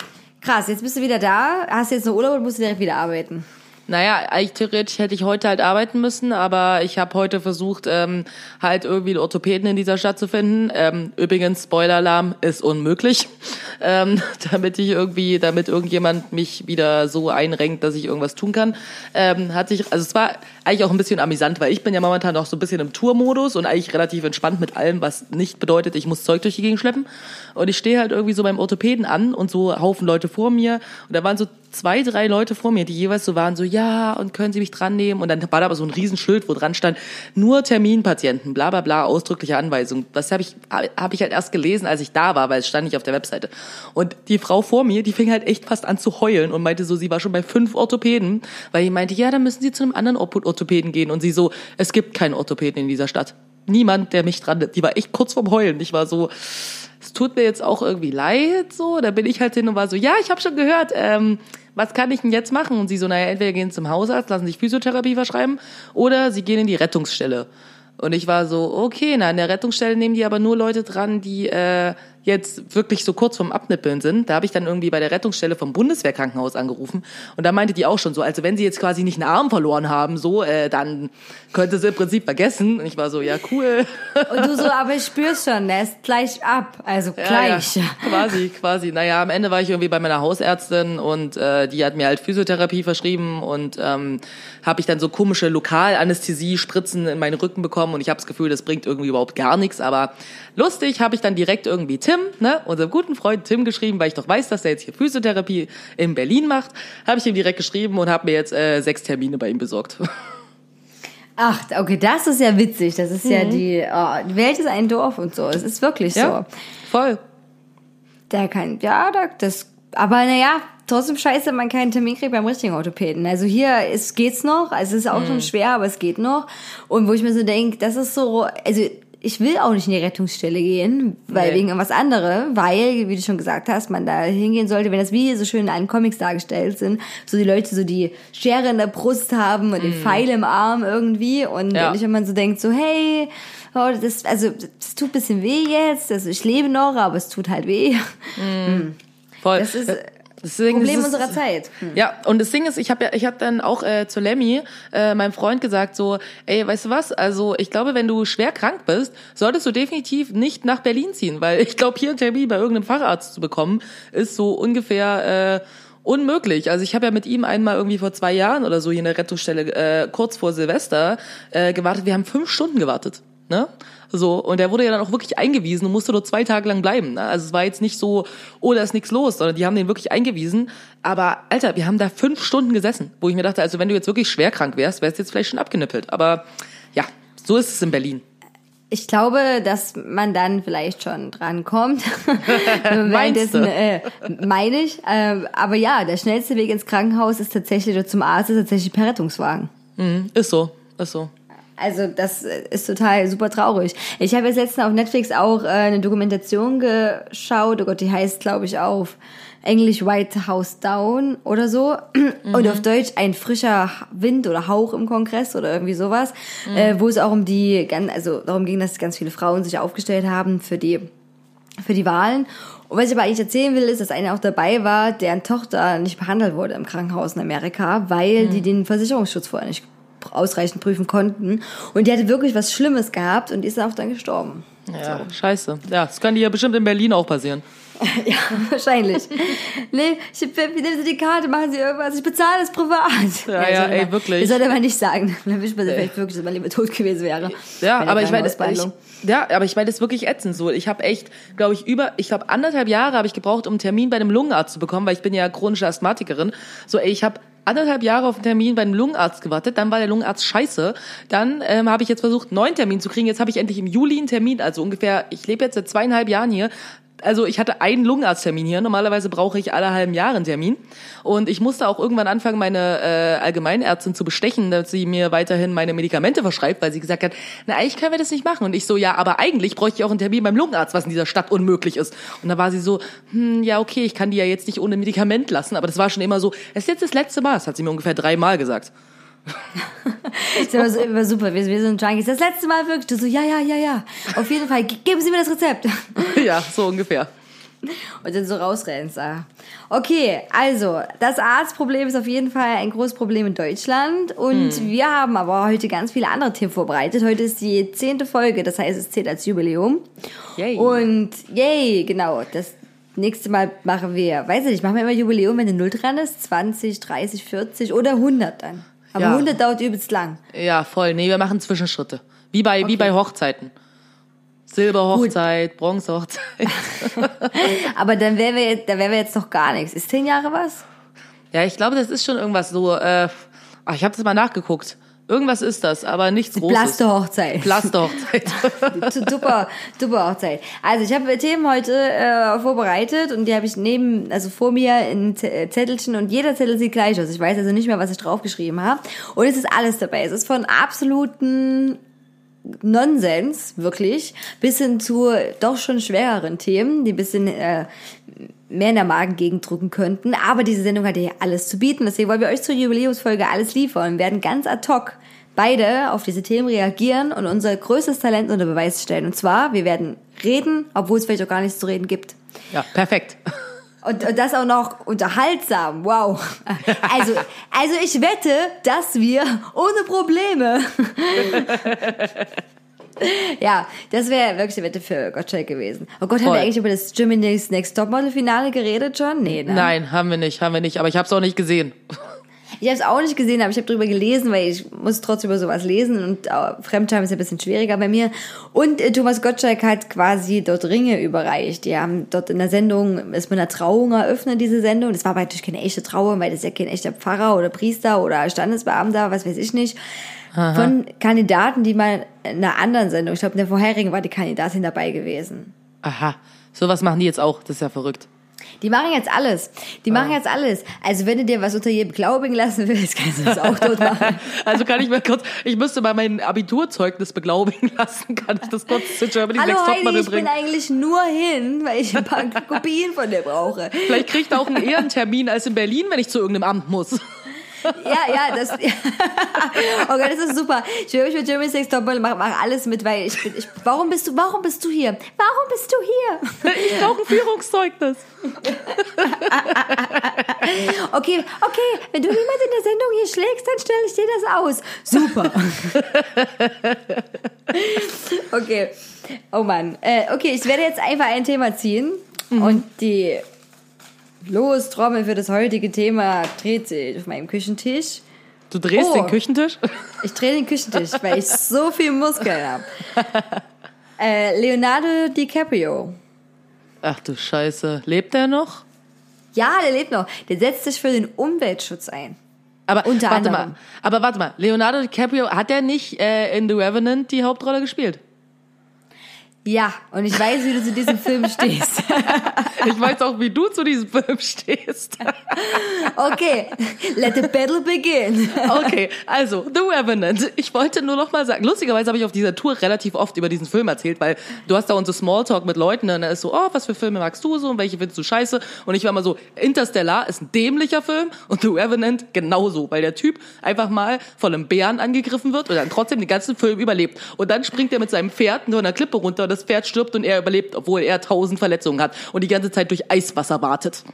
krass, jetzt bist du wieder da. Hast jetzt noch Urlaub und musst direkt wieder arbeiten? Naja, eigentlich theoretisch hätte ich heute halt arbeiten müssen, aber ich habe heute versucht, ähm, halt irgendwie einen Orthopäden in dieser Stadt zu finden. Ähm, übrigens, Spoiler-Alarm ist unmöglich, *laughs* ähm, damit ich irgendwie, damit irgendjemand mich wieder so einrenkt, dass ich irgendwas tun kann. Ähm, hat sich, also es war eigentlich auch ein bisschen amüsant, weil ich bin ja momentan noch so ein bisschen im Tourmodus und eigentlich relativ entspannt mit allem, was nicht bedeutet, ich muss Zeug durch die Gegend schleppen. Und ich stehe halt irgendwie so beim Orthopäden an und so Haufen Leute vor mir und da waren so zwei, drei Leute vor mir, die jeweils so waren, so, ja, und können Sie mich dran nehmen? Und dann war da aber so ein Riesenschild, wo dran stand, nur Terminpatienten, bla, bla, bla, ausdrückliche Anweisung. Das habe ich, hab ich halt erst gelesen, als ich da war, weil es stand nicht auf der Webseite. Und die Frau vor mir, die fing halt echt fast an zu heulen und meinte so, sie war schon bei fünf Orthopäden, weil die meinte, ja, dann müssen Sie zu einem anderen Orthopäden gehen. Und sie so, es gibt keinen Orthopäden in dieser Stadt. Niemand, der mich dran, die war echt kurz vorm Heulen. Ich war so, es tut mir jetzt auch irgendwie leid, so. Da bin ich halt hin und war so, ja, ich habe schon gehört, ähm, was kann ich denn jetzt machen? Und sie so, naja, entweder gehen zum Hausarzt, lassen sich Physiotherapie verschreiben, oder sie gehen in die Rettungsstelle. Und ich war so, okay, na, in der Rettungsstelle nehmen die aber nur Leute dran, die äh, jetzt wirklich so kurz vorm Abnippeln sind. Da habe ich dann irgendwie bei der Rettungsstelle vom Bundeswehrkrankenhaus angerufen und da meinte die auch schon so, also wenn sie jetzt quasi nicht einen Arm verloren haben, so, äh, dann könnte sie im Prinzip vergessen. Und ich war so, ja, cool. Und du so, aber ich spür's schon, ist gleich ab, also gleich. Ja, ja, quasi, quasi. Naja, am Ende war ich irgendwie bei meiner Hausärztin und äh, die hat mir halt Physiotherapie verschrieben und ähm, habe ich dann so komische Lokalanästhesie-Spritzen in meinen Rücken bekommen und ich habe das Gefühl, das bringt irgendwie überhaupt gar nichts, aber lustig habe ich dann direkt irgendwie Tim, ne, unserem guten Freund Tim geschrieben, weil ich doch weiß, dass er jetzt hier Physiotherapie in Berlin macht, habe ich ihm direkt geschrieben und habe mir jetzt äh, sechs Termine bei ihm besorgt. Ach, okay, das ist ja witzig. Das ist ja die, oh, die Welt ist ein Dorf und so. Es ist wirklich Ja, so. voll. Der kann, ja, da- das, aber naja, trotzdem scheiße, wenn man keinen Termin kriegt beim richtigen Orthopäden. Also hier ist, geht's noch, also es ist auch schon schwer, aber es geht noch. Und wo ich mir so denke, das ist so, also ich will auch nicht in die Rettungsstelle gehen, weil Nee. wegen irgendwas andere, weil, wie du schon gesagt hast, man da hingehen sollte, wenn das wie so schön in allen Comics dargestellt sind, so die Leute so die Schere in der Brust haben und den Pfeil im Arm irgendwie und Ja. nicht, wenn man so denkt, so hey, oh, das, also das tut ein bisschen weh jetzt, also ich lebe noch, aber es tut halt weh. *laughs* Voll. Das ist Deswegen Problem ist unserer Zeit. Hm. Ja, und das Ding ist, ich habe ja, ich habe dann auch äh, zu Lemmy, äh, meinem Freund, gesagt so, ey, weißt du was? Also ich glaube, wenn du schwer krank bist, solltest du definitiv nicht nach Berlin ziehen, weil ich glaube, hier einen Termin bei irgendeinem Facharzt zu bekommen, ist so ungefähr äh, unmöglich. Also ich habe ja mit ihm einmal irgendwie vor zwei Jahren oder so hier in der Rettungsstelle äh, kurz vor Silvester äh, gewartet. Wir haben fünf Stunden gewartet. Ne? So, und der wurde ja dann auch wirklich eingewiesen und musste nur zwei Tage lang bleiben. Ne? Also es war jetzt nicht so, oh, da ist nichts los, sondern die haben den wirklich eingewiesen. Aber Alter, wir haben da fünf Stunden gesessen, wo ich mir dachte, also wenn du jetzt wirklich schwer krank wärst, wärst du jetzt vielleicht schon abgenippelt. Aber ja, so ist es in Berlin. Ich glaube, dass man dann vielleicht schon dran kommt. *laughs* Meinst äh, meine ich. Äh, aber ja, der schnellste Weg ins Krankenhaus ist tatsächlich oder zum Arzt ist tatsächlich per Rettungswagen. Mhm, ist so, ist so. Also das ist total super traurig. Ich habe jetzt letztens auf Netflix auch äh, eine Dokumentation geschaut. Oh Gott, die heißt, glaube ich, auf Englisch White House Down oder so. *clears throat* Und auf Deutsch ein frischer Wind oder Hauch im Kongress oder irgendwie sowas. Äh, wo es auch um die, also darum ging, dass ganz viele Frauen sich aufgestellt haben für die für die Wahlen. Und was ich aber eigentlich erzählen will, ist, dass eine auch dabei war, deren Tochter nicht behandelt wurde im Krankenhaus in Amerika, weil die den Versicherungsschutz vorher nicht ausreichend prüfen konnten. Und die hatte wirklich was Schlimmes gehabt und die ist dann auch dann gestorben. Ja, scheiße. Ja, das kann dir ja bestimmt in Berlin auch passieren. *laughs* Ja, wahrscheinlich. nee, ich, wie nehmen Sie die Karte, machen Sie irgendwas, ich bezahle es privat. Ja, ja, sollte ey, man- wirklich. Das sollte man nicht sagen. *laughs* Dann wischt man sich vielleicht wirklich, dass man lieber tot gewesen wäre. Ja, aber ich meine, ich, ja, aber ich meine, das ist wirklich ätzend so. Ich habe echt, glaube ich, über, ich glaube anderthalb Jahre habe ich gebraucht, um einen Termin bei einem Lungenarzt zu bekommen, weil ich bin ja chronische Asthmatikerin. So, ey, ich habe anderthalb Jahre auf einen Termin bei einem Lungenarzt gewartet, dann war der Lungenarzt scheiße. Dann ähm, habe ich jetzt versucht, einen neuen Termin zu kriegen. Jetzt habe ich endlich im Juli einen Termin, also ungefähr, ich lebe jetzt seit zweieinhalb Jahren hier. Also ich hatte einen Lungenarzttermin hier. Normalerweise brauche ich alle halben Jahre einen Termin. Und ich musste auch irgendwann anfangen, meine äh, Allgemeinärztin zu bestechen, dass sie mir weiterhin meine Medikamente verschreibt, weil sie gesagt hat, na eigentlich können wir das nicht machen. Und ich so, ja, aber eigentlich bräuchte ich auch einen Termin beim Lungenarzt, was in dieser Stadt unmöglich ist. Und da war sie so, hm, ja okay, ich kann die ja jetzt nicht ohne Medikament lassen. Aber das war schon immer so, es ist jetzt das letzte Mal. Das hat sie mir ungefähr dreimal gesagt. *laughs* Das ist immer, so, super. Wir, wir sind Junkies. Das letzte Mal wirklich. Du so, ja, ja, ja, ja. Auf jeden Fall. Ge- Geben Sie mir das Rezept. *laughs* ja, so ungefähr. Und dann so rausrennst. Okay, also, das Arztproblem ist auf jeden Fall ein großes Problem in Deutschland. Und Hm. wir haben aber heute ganz viele andere Themen vorbereitet. Heute ist die zehnte Folge, das heißt, es zählt als Jubiläum. Yay. Und yay, genau, das nächste Mal machen wir, weiß ich nicht, machen wir immer Jubiläum, wenn eine Null dran ist, 20, 30, 40 oder 100 dann. Aber Ja. 100 dauert übelst lang. Ja, voll. Nee, wir machen Zwischenschritte. Wie bei, wie bei Hochzeiten. Silberhochzeit, Bronzehochzeit. *laughs* Aber dann wären wir jetzt, da wären wir jetzt noch gar nichts. Ist 10 Jahre was? Ja, ich glaube, das ist schon irgendwas so, äh, ach, ich habe das mal nachgeguckt. Irgendwas ist das, aber nichts Großes. Plasterhochzeit. Plasterhochzeit. *laughs* super, super Hochzeit. Also ich habe Themen heute äh, vorbereitet und die habe ich neben, also vor mir in äh, Zettelchen und jeder Zettel sieht gleich aus. Ich weiß also nicht mehr, was ich draufgeschrieben habe. Und es ist alles dabei. Es ist von absoluten Nonsens, wirklich, bis hin zu doch schon schwereren Themen, die ein bisschen äh, mehr in der Magengegend drücken könnten. Aber diese Sendung hat ja alles zu bieten. Deswegen wollen wir euch zur Jubiläumsfolge alles liefern und werden ganz ad hoc beide auf diese Themen reagieren und unser größtes Talent unter Beweis stellen. Und zwar, wir werden reden, obwohl es vielleicht auch gar nichts zu reden gibt. Ja, perfekt. Und, und das auch noch unterhaltsam. Wow. Also, also ich wette, dass wir ohne Probleme. *laughs* *laughs* ja, das wäre wirklich eine Wette für Gottschalk gewesen. Oh Gott, haben Voll. wir eigentlich über das Germany's Next Topmodel Finale geredet schon? Nee, ne? Nein, haben wir nicht, haben wir nicht. Aber ich habe es auch nicht gesehen. Ich habe es auch nicht gesehen, aber ich habe drüber gelesen, weil ich muss trotzdem über sowas lesen und äh, Fremdscham ist ja ein bisschen schwieriger bei mir. Und äh, Thomas Gottschalk hat quasi dort Ringe überreicht. Die haben dort in der Sendung, ist mit einer Trauung eröffnet, diese Sendung. Das war aber natürlich keine echte Trauung, weil das ist ja kein echter Pfarrer oder Priester oder Standesbeamter, was weiß ich nicht. Von Kandidaten, die mal in einer anderen Sendung, ich glaube in der vorherigen war die Kandidatin dabei gewesen. Aha. Sowas machen die jetzt auch. Das ist ja verrückt. Die machen jetzt alles. Die machen jetzt alles. Also wenn du dir was unter je beglaubigen lassen willst, *laughs* kannst du das auch dort machen. *laughs* Also kann ich mir kurz, ich müsste mal mein Abiturzeugnis beglaubigen lassen. Kann ich das kurz zu Germany's Hallo Next Heidi, ich bin bringen? eigentlich nur hin, weil ich ein paar *laughs* Kopien von dir brauche. Vielleicht kriege ich da auch einen Ehrentermin als in Berlin, wenn ich zu irgendeinem Amt muss. Ja, ja, das. *laughs* Oh Gott, das ist super. Ich will mich mit Jeremy Sex Topmodel mach, mach alles mit, weil ich bin. Ich, warum bist du? Warum bist du hier? Warum bist du hier? *laughs* Ich brauche ein Führungszeugnis. *laughs* Okay, okay. Wenn du niemand in der Sendung hier schlägst, dann stelle ich dir das aus. Super. Okay. Oh Mann. Äh, okay, ich werde jetzt einfach ein Thema ziehen und die Los-Trommel für das heutige Thema dreht sich auf meinem Küchentisch. Du drehst Oh. den Küchentisch? *laughs* Ich drehe den Küchentisch, weil ich *laughs* so viel Muskeln habe. *laughs* Äh, Leonardo DiCaprio. Ach du Scheiße. Lebt er noch? Ja, der lebt noch. Der setzt sich für den Umweltschutz ein. Aber Unter warte anderem. mal. Aber warte mal. Leonardo DiCaprio, hat er nicht äh, in The Revenant die Hauptrolle gespielt? Ja, und ich weiß, wie du zu diesem Film stehst. *laughs* Ich weiß auch, wie du zu diesem Film stehst. Okay, let the battle begin. Okay, also The Revenant. Ich wollte nur noch mal sagen, lustigerweise habe ich auf dieser Tour relativ oft über diesen Film erzählt, weil du hast da uns so Smalltalk mit Leuten und da ist so, oh, was für Filme magst du so und welche findest du scheiße? Und ich war immer so, Interstellar ist ein dämlicher Film und The Revenant genauso, weil der Typ einfach mal von einem Bären angegriffen wird und dann trotzdem den ganzen Film überlebt. Und dann springt er mit seinem Pferd nur einer Klippe runter das Pferd stirbt und er überlebt, obwohl er tausend Verletzungen hat und die ganze Zeit durch Eiswasser wartet.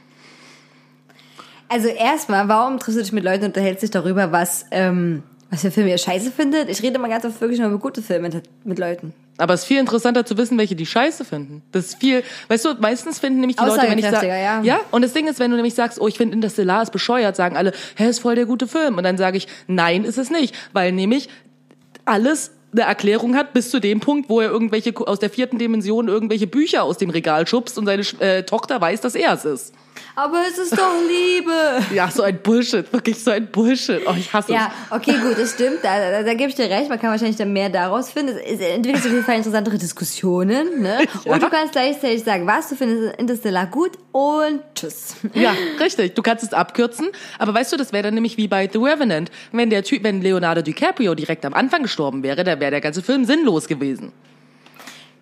Also erstmal, warum triffst du dich mit Leuten und unterhältst dich darüber, was, ähm, was für Filme ihr scheiße findet? Ich rede mal ganz oft wirklich nur über gute Filme mit, mit Leuten. Aber es ist viel interessanter zu wissen, welche die Scheiße finden. Das ist viel, weißt du, meistens finden nämlich die Leute, wenn ich sage, ja. ja, und das Ding ist, wenn du nämlich sagst, oh, ich finde Interstellar ist bescheuert, sagen alle, hä, ist voll der gute Film. Und dann sage ich, nein, ist es nicht, weil nämlich alles eine Erklärung hat bis zu dem Punkt, wo er irgendwelche aus der vierten Dimension irgendwelche Bücher aus dem Regal schubst und seine äh, Tochter weiß, dass er es ist. Aber es ist doch Liebe. *laughs* Ja, so ein Bullshit, wirklich so ein Bullshit. Oh, ich hasse Ja, es. okay, gut, das stimmt. Da, da, da gebe ich dir recht. Man kann wahrscheinlich dann mehr daraus finden. Es entwickelt auf jeden Fall interessantere Diskussionen. Ne? *laughs* Ja. Und du kannst gleichzeitig sagen, was du findest Interstellar gut und tschüss. *laughs* Ja, richtig. Du kannst es abkürzen. Aber weißt du, das wäre dann nämlich wie bei The Revenant. Wenn der Typ, wenn Leonardo DiCaprio direkt am Anfang gestorben wäre, dann wäre der ganze Film sinnlos gewesen.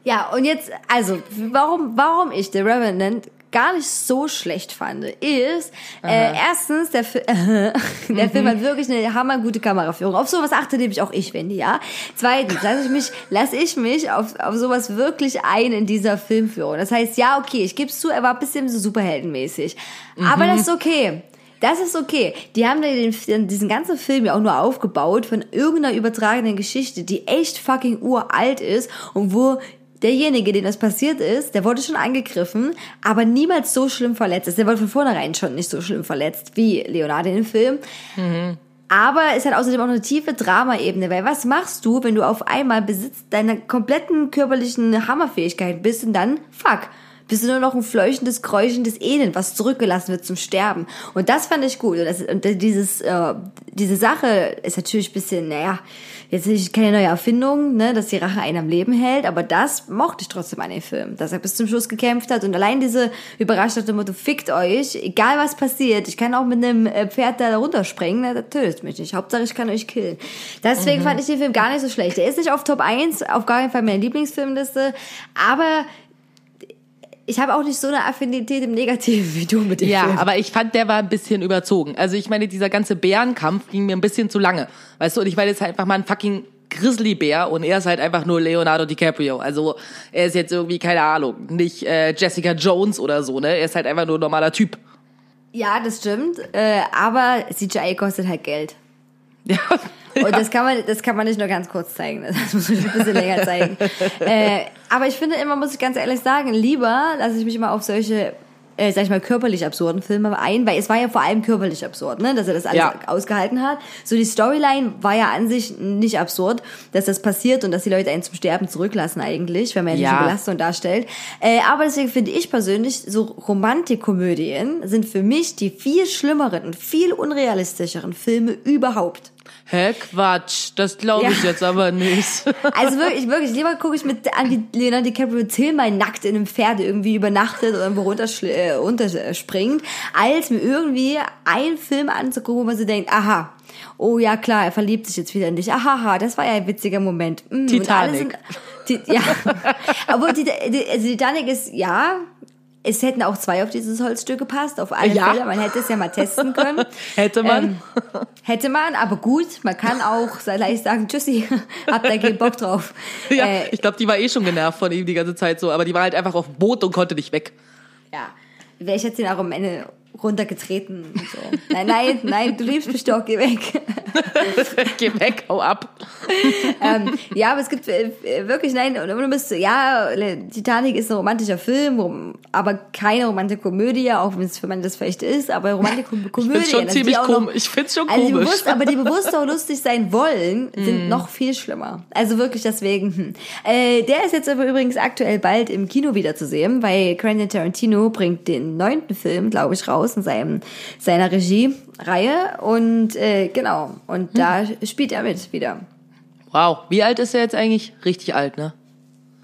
Ja, und jetzt, also, warum, warum ich The Revenant gar nicht so schlecht fand, ist äh, erstens, der, Fi *laughs* der Mhm. Film hat wirklich eine hammergute Kameraführung. Auf sowas achte nämlich auch ich, Wendy, ja. Zweitens, lasse ich mich, *laughs* lasse ich mich auf, auf sowas wirklich ein in dieser Filmführung. Das heißt, ja, okay, ich gebe zu, er war ein bisschen so superheldenmäßig. Aber das ist okay. Das ist okay. Die haben den, diesen ganzen Film ja auch nur aufgebaut von irgendeiner übertragenen Geschichte, die echt fucking uralt ist und wo derjenige, dem das passiert ist, der wurde schon angegriffen, aber niemals so schlimm verletzt ist. Der wurde von vornherein schon nicht so schlimm verletzt wie Leonardo in dem Film. Aber es hat außerdem auch eine tiefe Drama-Ebene, weil was machst du, wenn du auf einmal besitzt deiner kompletten körperlichen Hammerfähigkeit bist und dann, fuck, bist du nur noch ein fleuchendes, kräuchendes Elend, was zurückgelassen wird zum Sterben. Und das fand ich gut. Und, das, und dieses, äh, diese Sache ist natürlich bisschen, naja, jetzt ist keine neue Erfindung, ne, dass die Rache einen am Leben hält, aber das mochte ich trotzdem an dem Film, dass er bis zum Schluss gekämpft hat und allein diese Überraschung Motto, fickt euch, egal was passiert, ich kann auch mit einem äh, Pferd da runterspringen, ne, das tötet mich nicht, Hauptsache ich kann euch killen. Deswegen fand ich den Film gar nicht so schlecht. Er ist nicht auf Top 1, auf gar keinen Fall meine Lieblingsfilmliste, aber ich habe auch nicht so eine Affinität im Negativen wie du mit dem Ja, Film. aber ich fand, der war ein bisschen überzogen. Also ich meine, dieser ganze Bärenkampf ging mir ein bisschen zu lange. Weißt du, und ich meine jetzt halt einfach mal ein fucking Grizzlybär und er ist halt einfach nur Leonardo DiCaprio. Also er ist jetzt irgendwie, keine Ahnung, nicht äh, Jessica Jones oder so, ne? Er ist halt einfach nur ein normaler Typ. Ja, das stimmt, äh, aber CGI kostet halt Geld. *laughs* Ja. Und das kann man, das kann man nicht nur ganz kurz zeigen. Das *laughs* muss man ein bisschen länger zeigen. äh, aber ich finde immer, muss ich ganz ehrlich sagen, lieber lasse ich mich immer auf solche, äh, sag ich mal, körperlich absurden Filme ein, weil es war ja vor allem körperlich absurd, ne, dass er das alles Ja. ausgehalten hat. So die Storyline war ja an sich nicht absurd, dass das passiert und dass die Leute einen zum Sterben zurücklassen eigentlich, wenn man ja, Ja. diese Belastung darstellt. Äh, aber deswegen finde ich persönlich, so Romantikkomödien sind für mich die viel schlimmeren und viel unrealistischeren Filme überhaupt. Hä, Quatsch. Das glaube ich Ja. jetzt aber nicht. *laughs* Also wirklich, wirklich, lieber gucke ich mit an Leonardo DiCaprio zehnmal nackt in einem Pferd irgendwie übernachtet oder irgendwo äh, runterspringt, als mir irgendwie einen Film anzugucken, wo man so denkt, aha, oh ja klar, er verliebt sich jetzt wieder in dich, aha, das war ja ein witziger Moment. Mm, Titanic. sind- die, ja, *laughs* aber die, die, also Titanic ist, ja, es hätten auch zwei auf dieses Holzstück gepasst, auf alle Ja. Fälle, man hätte es ja mal testen können. *laughs* Hätte man. Ähm, hätte man, aber gut, man kann auch leicht sagen, tschüssi, *laughs* habt da keinen Bock drauf. *laughs* ja, Äh, ich glaube, die war eh schon genervt von ihm die ganze Zeit so, aber die war halt einfach auf dem Boot und konnte nicht weg. ja, wäre ich jetzt den auch am Ende runtergetreten und so. Nein, nein, nein, du liebst mich doch, geh weg. *laughs* Geh weg, hau ab. ähm, ja, aber es gibt äh, wirklich, nein, und du bist, ja, Titanic ist ein romantischer Film, aber keine romantische Komödie, auch wenn es für manche das vielleicht ist, aber romantische Komödie. find's schon ziemlich kom- ich find's schon also komisch. bewusst, aber die bewusst auch lustig sein wollen, Mm. *laughs* sind noch viel schlimmer. Also wirklich deswegen, hm. äh, der ist jetzt aber übrigens aktuell bald im Kino wieder zu sehen, weil Quentin Tarantino bringt den neunten Film, glaube ich, raus in seinem, seiner Regiereihe und äh, genau, und da Hm. spielt er mit wieder. Wow, wie alt ist er jetzt eigentlich? Richtig alt, ne?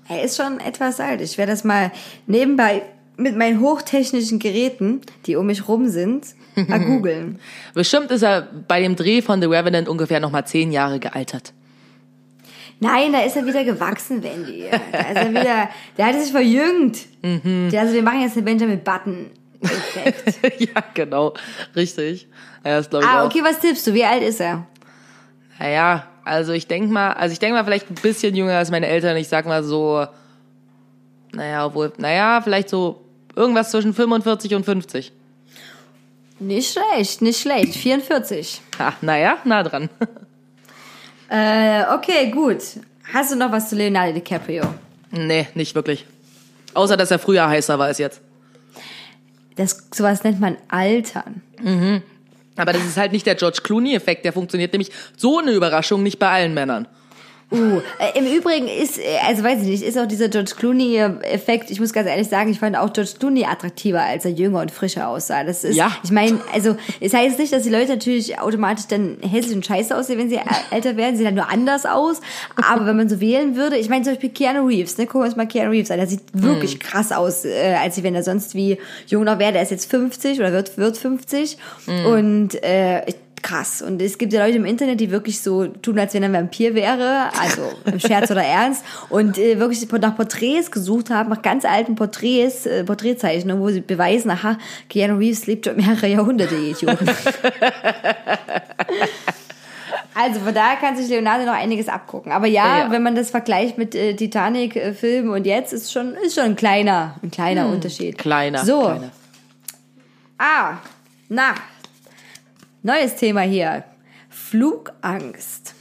Er ist schon etwas alt. Ich werde das mal nebenbei mit meinen hochtechnischen Geräten, die um mich rum sind, mal *laughs* googeln. Bestimmt ist er bei dem Dreh von The Revenant ungefähr noch mal zehn Jahre gealtert. Nein, da ist er wieder gewachsen, Wendy. Da ist er wieder, der hat sich verjüngt. Der, also wir machen jetzt eine Benjamin Button. Effekt. *laughs* ja, genau. Richtig. Das glaube ich ah, auch. okay, was tippst du? Wie alt ist er? Naja, also ich denk mal, also ich denk mal vielleicht ein bisschen jünger als meine Eltern. Ich sag mal so, naja, obwohl, naja, vielleicht so irgendwas zwischen 45 und 50. Nicht schlecht, nicht schlecht. 44. Ha, naja, nah dran. *laughs* Äh, okay, gut. Hast du noch was zu Leonardo DiCaprio? nee, nicht wirklich. Außer, dass er früher heißer war als jetzt. Das, sowas nennt man Altern. Aber das ist halt nicht der George Clooney-Effekt. Der funktioniert nämlich so eine Überraschung nicht bei allen Männern. Uh, äh, im Übrigen ist, äh, also weiß ich nicht, ist auch dieser George Clooney-Effekt, ich muss ganz ehrlich sagen, ich fand auch George Clooney attraktiver, als er jünger und frischer aussah. Das ist, Ja. ich meine, also es heißt nicht, dass die Leute natürlich automatisch dann hässlich und scheiße aussehen, wenn sie ä- älter werden, sie sehen dann nur anders aus. Aber wenn man so wählen würde, ich meine zum Beispiel Keanu Reeves, ne, gucken wir uns mal Keanu Reeves an, der sieht wirklich krass aus, äh, als wenn er sonst wie jung noch wäre. Der ist jetzt 50 oder wird, wird 50 und äh, ich krass. Und es gibt ja Leute im Internet, die wirklich so tun, als wenn er ein Vampir wäre, also im *laughs* Scherz oder Ernst, und äh, wirklich nach Porträts gesucht haben, nach ganz alten Porträts, äh, Porträtzeichnungen, wo sie beweisen, aha, Keanu Reeves lebt schon mehrere Jahrhunderte, ihr Idioten. *laughs* Also von daher kann sich Leonardo noch einiges abgucken. Aber ja, Ja, wenn man das vergleicht mit äh, Titanic-Film und jetzt, ist schon, ist schon ein kleiner, ein kleiner Unterschied. Kleiner. So, Kleiner. ah, na, neues Thema hier. Flugangst.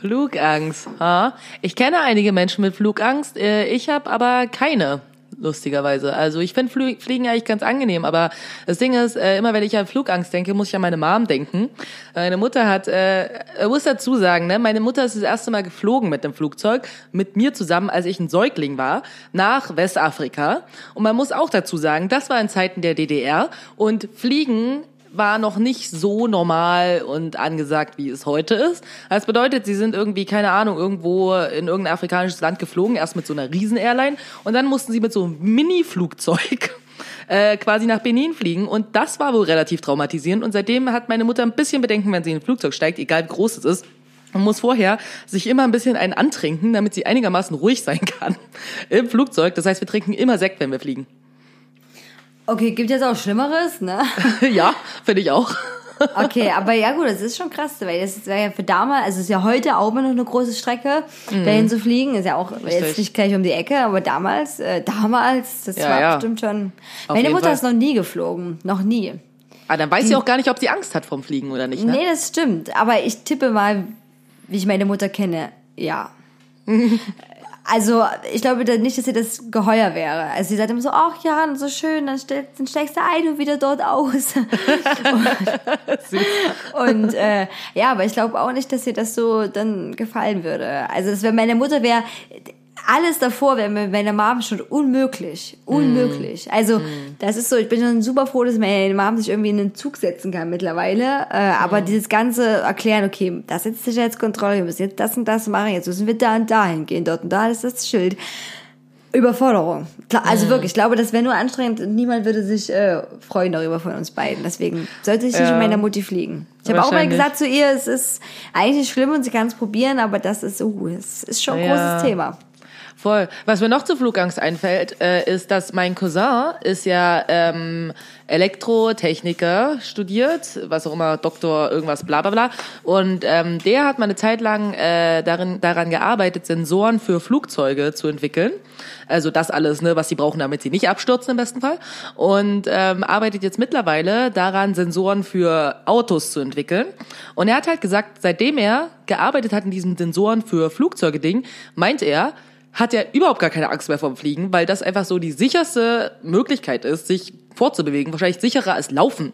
Flugangst. Ha? Ich kenne einige Menschen mit Flugangst. äh, Ich habe aber keine. Lustigerweise. Also ich finde Flie- Fliegen eigentlich ganz angenehm, aber das Ding ist, äh, immer wenn ich an Flugangst denke, muss ich an meine Mom denken. Meine Mutter hat, äh, muss dazu sagen, ne, meine Mutter ist das erste Mal geflogen mit dem Flugzeug, mit mir zusammen, als ich ein Säugling war, nach Westafrika. Und man muss auch dazu sagen, das war in Zeiten der DDR und Fliegen war noch nicht so normal und angesagt, wie es heute ist. Das bedeutet, sie sind irgendwie, keine Ahnung, irgendwo in irgendein afrikanisches Land geflogen, erst mit so einer Riesen-Airline und dann mussten sie mit so einem Mini-Flugzeug *laughs* äh, quasi nach Benin fliegen und das war wohl relativ traumatisierend und seitdem hat meine Mutter ein bisschen Bedenken, wenn sie in ein Flugzeug steigt, egal wie groß es ist. Man muss vorher sich immer ein bisschen einen antrinken, damit sie einigermaßen ruhig sein *laughs* kann im Flugzeug. Das heißt, wir trinken immer Sekt, wenn wir fliegen. Okay, gibt jetzt auch Schlimmeres, ne? *laughs* ja, finde ich auch. *laughs* Okay, aber ja gut, das ist schon krass, weil das wäre ja für damals, also es ist ja heute auch immer noch eine große Strecke, dahin zu fliegen, ist ja auch jetzt Mhm. Richtig. nicht gleich um die Ecke, aber damals, äh, damals, das Ja, war ja. bestimmt schon. Auf Meine Mutter Fall. ist noch nie geflogen, noch nie. Ah, dann weiß sie auch gar nicht, ob sie Angst hat vom Fliegen oder nicht. Ne? Nee, das stimmt, aber ich tippe mal, wie ich meine Mutter kenne, ja. *laughs* Also, ich glaube nicht, dass sie das geheuer wäre. Also, sie sagt immer so, ach ja, so schön, dann, stell, dann steigst du ein und wieder dort aus. *laughs* und äh, ja, aber ich glaube auch nicht, dass ihr das so dann gefallen würde. Also, das wäre meine Mutter wäre alles davor wäre mit meiner Mom schon unmöglich. Unmöglich. Also, das ist so, ich bin schon super froh, dass meine Mom sich irgendwie in den Zug setzen kann mittlerweile. Äh, aber dieses ganze Erklären, okay, das ist Sicherheitskontrolle, wir müssen jetzt das und das machen, jetzt müssen wir da und da hingehen, dort und da ist das Schild. Überforderung. Also wirklich, ich glaube, das wäre nur anstrengend und niemand würde sich äh, freuen darüber von uns beiden. Deswegen sollte ich nicht Ja. mit meiner Mutti fliegen. Ich habe auch mal gesagt zu ihr, es ist eigentlich nicht schlimm und sie kann es probieren, aber das ist, uh, es ist schon ein Ja. großes Thema. Voll. Was mir noch zu Flugangst einfällt, äh, ist, dass mein Cousin ist ja ähm, Elektrotechniker studiert, was auch immer, Doktor, irgendwas, bla bla bla. Und ähm, der hat mal eine Zeit lang äh, darin, daran gearbeitet, Sensoren für Flugzeuge zu entwickeln. Also das alles, ne, was sie brauchen, damit sie nicht abstürzen im besten Fall. Und ähm, arbeitet jetzt mittlerweile daran, Sensoren für Autos zu entwickeln. Und er hat halt gesagt, seitdem er gearbeitet hat in diesem Sensoren für Flugzeuge-Ding, meint er, hat er überhaupt gar keine Angst mehr vom Fliegen, weil das einfach so die sicherste Möglichkeit ist, sich fortzubewegen. Wahrscheinlich sicherer als Laufen.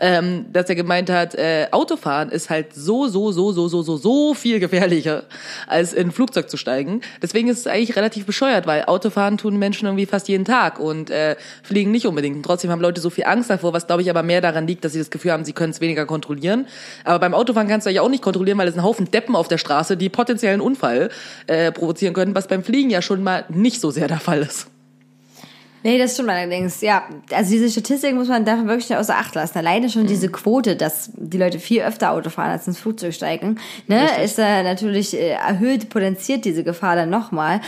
Ähm, dass er gemeint hat, äh, Autofahren ist halt so, so, so, so, so, so, so viel gefährlicher, als in ein Flugzeug zu steigen. Deswegen ist es eigentlich relativ bescheuert, weil Autofahren tun Menschen irgendwie fast jeden Tag und äh, fliegen nicht unbedingt. Und trotzdem haben Leute so viel Angst davor, was glaube ich aber mehr daran liegt, dass sie das Gefühl haben, sie können es weniger kontrollieren. Aber beim Autofahren kannst du ja auch nicht kontrollieren, weil es ein Haufen Deppen auf der Straße, die potenziellen Unfall äh, provozieren können, was beim Fliegen ja schon mal nicht so sehr der Fall ist. Nee, das stimmt allerdings. Ja, also diese Statistik muss man da wirklich nicht außer Acht lassen. Alleine schon diese Quote, dass die Leute viel öfter Auto fahren als ins Flugzeug steigen, ne, Richtig. ist äh, natürlich äh, erhöht, potenziert diese Gefahr dann nochmal.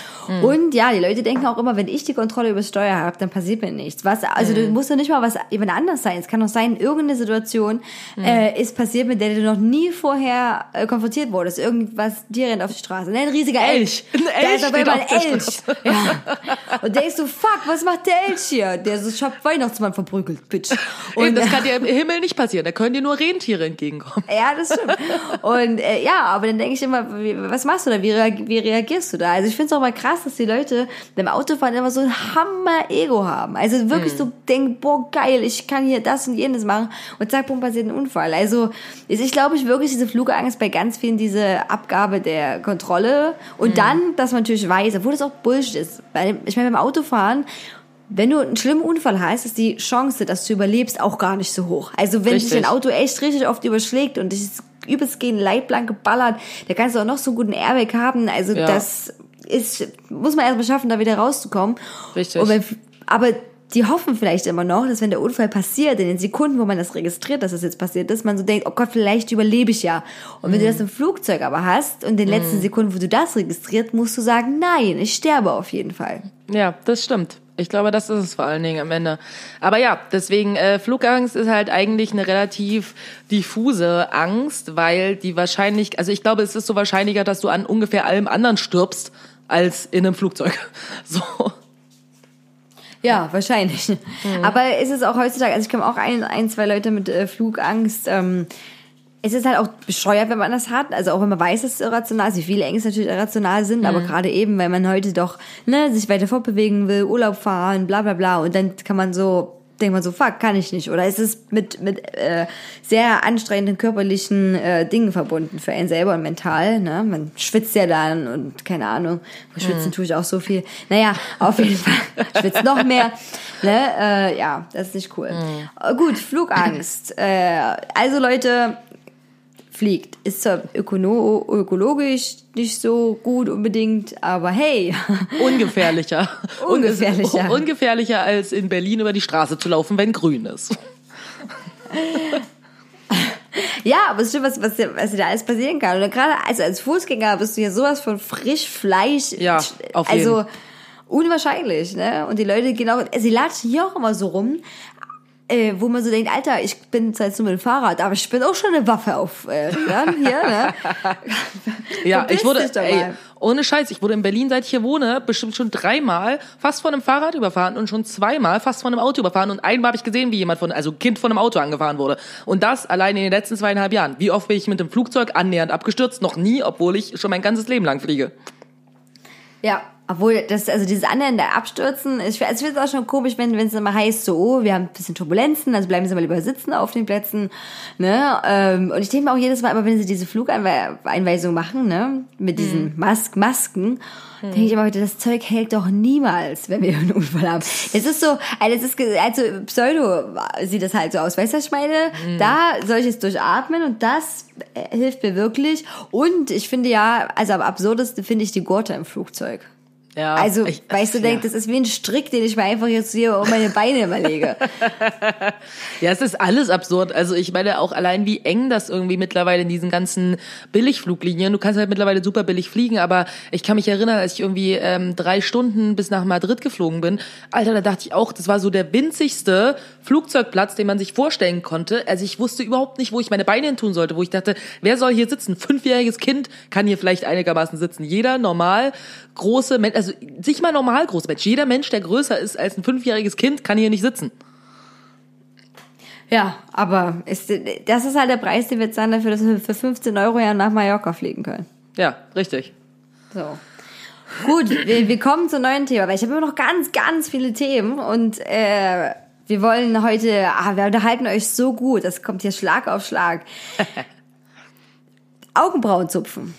Und ja, die Leute denken auch immer, wenn ich die Kontrolle über das Steuer habe, dann passiert mir nichts. Was, also du musst ja nicht mal was jemand anders sein. Es kann doch sein, irgendeine Situation äh, ist passiert, mit der du noch nie vorher äh, konfrontiert wurdest. Irgendwas, dir rennt auf die Straße. Ne, ein riesiger Elch. Elch. Ein Da Elch ist auf einmal ein Elch. Ja. Und denkst du, fuck, was macht der Elch hier? Der so, ich hab Weihnachtsmann verprügelt, bitch. Und Und das kann dir im Himmel nicht passieren. Da können dir nur Rentiere entgegenkommen. ja, das stimmt. Und äh, ja, aber dann denke ich immer, wie, was machst du da? Wie, reag- wie reagierst du da? Also ich finde es auch mal krass, dass die Leute beim Autofahren immer so ein Hammer-Ego haben. Also wirklich so denken, boah, geil, ich kann hier das und jenes machen. Und zack, bumm, passiert ein Unfall. Also ist, ich glaube, ich wirklich diese Flugangst bei ganz vielen, diese Abgabe der Kontrolle. Und dann, dass man natürlich weiß, obwohl das auch Bullshit ist. Weil, ich meine, beim Autofahren wenn du einen schlimmen Unfall hast, ist die Chance, dass du überlebst, auch gar nicht so hoch. Also wenn sich Richtig. ein Auto echt richtig oft überschlägt und dich übelst gegen leitblank geballert, da kannst du auch noch so einen guten Airbag haben. Also Ja. das ist, muss man erstmal schaffen, da wieder rauszukommen. Richtig. Wenn, aber die hoffen vielleicht immer noch, dass wenn der Unfall passiert, in den Sekunden, wo man das registriert, dass das jetzt passiert ist, man so denkt, oh Gott, vielleicht überlebe ich ja. Und wenn du das im Flugzeug aber hast und in den letzten Sekunden, wo du das registriert, musst du sagen, nein, ich sterbe auf jeden Fall. Ja, das stimmt. Ich glaube, das ist es vor allen Dingen am Ende. Aber ja, deswegen äh, Flugangst ist halt eigentlich eine relativ diffuse Angst, weil die wahrscheinlich, also ich glaube, es ist so wahrscheinlicher, dass du an ungefähr allem anderen stirbst als in einem Flugzeug. *laughs* So. Ja, wahrscheinlich. Aber ist es auch heutzutage, also ich kenne auch ein, ein, zwei Leute mit äh, Flugangst. Ähm, es ist halt auch bescheuert, wenn man das hat. Also auch wenn man weiß, dass es irrational ist, wie viele Ängste natürlich irrational sind, aber gerade eben, weil man heute doch ne, sich weiter fortbewegen will, Urlaub fahren, bla bla bla. Und dann kann man so, denkt man so, fuck, kann ich nicht. Oder ist es mit, mit äh, sehr anstrengenden körperlichen äh, Dingen verbunden für einen selber und mental. Ne? Man schwitzt ja dann und keine Ahnung, schwitzen tue ich auch so viel. Naja, auf jeden *laughs* Fall schwitzt noch mehr. Ne? Äh, ja, das ist nicht cool. Äh, Gut, Flugangst. Äh, also Leute, fliegt. Ist zwar ökologisch nicht so gut unbedingt, aber hey, *laughs* Ungefährlicher. Ungefährlicher. *laughs* Ungefährlicher als in Berlin über die Straße zu laufen, wenn grün ist. *laughs* ja, aber es stimmt, was, was, was da alles passieren kann. Oder gerade also als Fußgänger bist du ja sowas von Frischfleisch. Ja, auf Also jeden. unwahrscheinlich, ne? Und die Leute gehen auch, sie latschen hier auch immer so rum. Äh, wo man so denkt, Alter, ich bin zwar jetzt nur mit dem Fahrrad, aber ich bin auch schon eine Waffe auf äh, ja, hier, ne? *laughs* Ja, ich wurde, ey, ohne Scheiß, ich wurde in Berlin, seit ich hier wohne, bestimmt schon dreimal fast von einem Fahrrad überfahren und schon zweimal fast von einem Auto überfahren und einmal habe ich gesehen, wie jemand von, also Kind von einem Auto angefahren wurde. Und das allein in den letzten zweieinhalb Jahren. Wie oft bin ich mit dem Flugzeug annähernd abgestürzt? Noch nie, obwohl ich schon mein ganzes Leben lang fliege. Ja, obwohl das, also dieses annähernde Abstürzen, ich, also ich finde es auch schon komisch, wenn es immer heißt, so, oh, wir haben ein bisschen Turbulenzen, also bleiben Sie mal lieber sitzen auf den Plätzen, ne? Ähm, und ich denke mir auch jedes Mal, aber wenn Sie diese Flugeinweisung machen, ne, mit diesen Mas Masken, denke ich immer wieder, das Zeug hält doch niemals, wenn wir *laughs* einen Unfall haben. Es ist so, also es ist also Pseudo sieht das halt so aus, weißt du, was ich meine? Da soll ich es durchatmen und das äh, hilft mir wirklich. Und ich finde ja, also am absurdesten finde ich die Gurte im Flugzeug. Ja, Also, ich, weißt du, ja. denk, das ist wie ein Strick, den ich mir einfach jetzt hier um meine Beine überlege. *laughs* Ja, es ist alles absurd. Also ich meine auch allein, wie eng das irgendwie mittlerweile in diesen ganzen Billigfluglinien. Du kannst halt mittlerweile super billig fliegen, aber ich kann mich erinnern, als ich irgendwie ähm, drei Stunden bis nach Madrid geflogen bin. Alter, da dachte ich auch, das war so der winzigste Flugzeugplatz, den man sich vorstellen konnte. Also ich wusste überhaupt nicht, wo ich meine Beine hin tun sollte, wo ich dachte, wer soll hier sitzen? Fünfjähriges Kind kann hier vielleicht einigermaßen sitzen. Jeder normal große Mensch, also nicht mal normal große Mensch, jeder Mensch, der größer ist als ein fünfjähriges Kind, kann hier nicht sitzen. Ja, aber ist, das ist halt der Preis, den wir zahlen dafür, dass wir für 15 Euro ja nach Mallorca fliegen können. Ja, richtig. So. Gut, wir, wir kommen zum neuen Thema, weil ich habe immer noch ganz, ganz viele Themen und äh, wir wollen heute, ah, wir unterhalten euch so gut, das kommt hier Schlag auf Schlag. *laughs* Augenbrauen zupfen.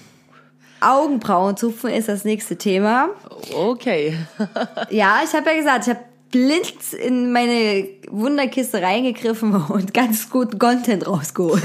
Augenbrauen zupfen ist das nächste Thema. Okay. *laughs* Ja, ich habe ja gesagt, ich habe blind in meine Wunderkiste reingegriffen und ganz guten Content rausgeholt.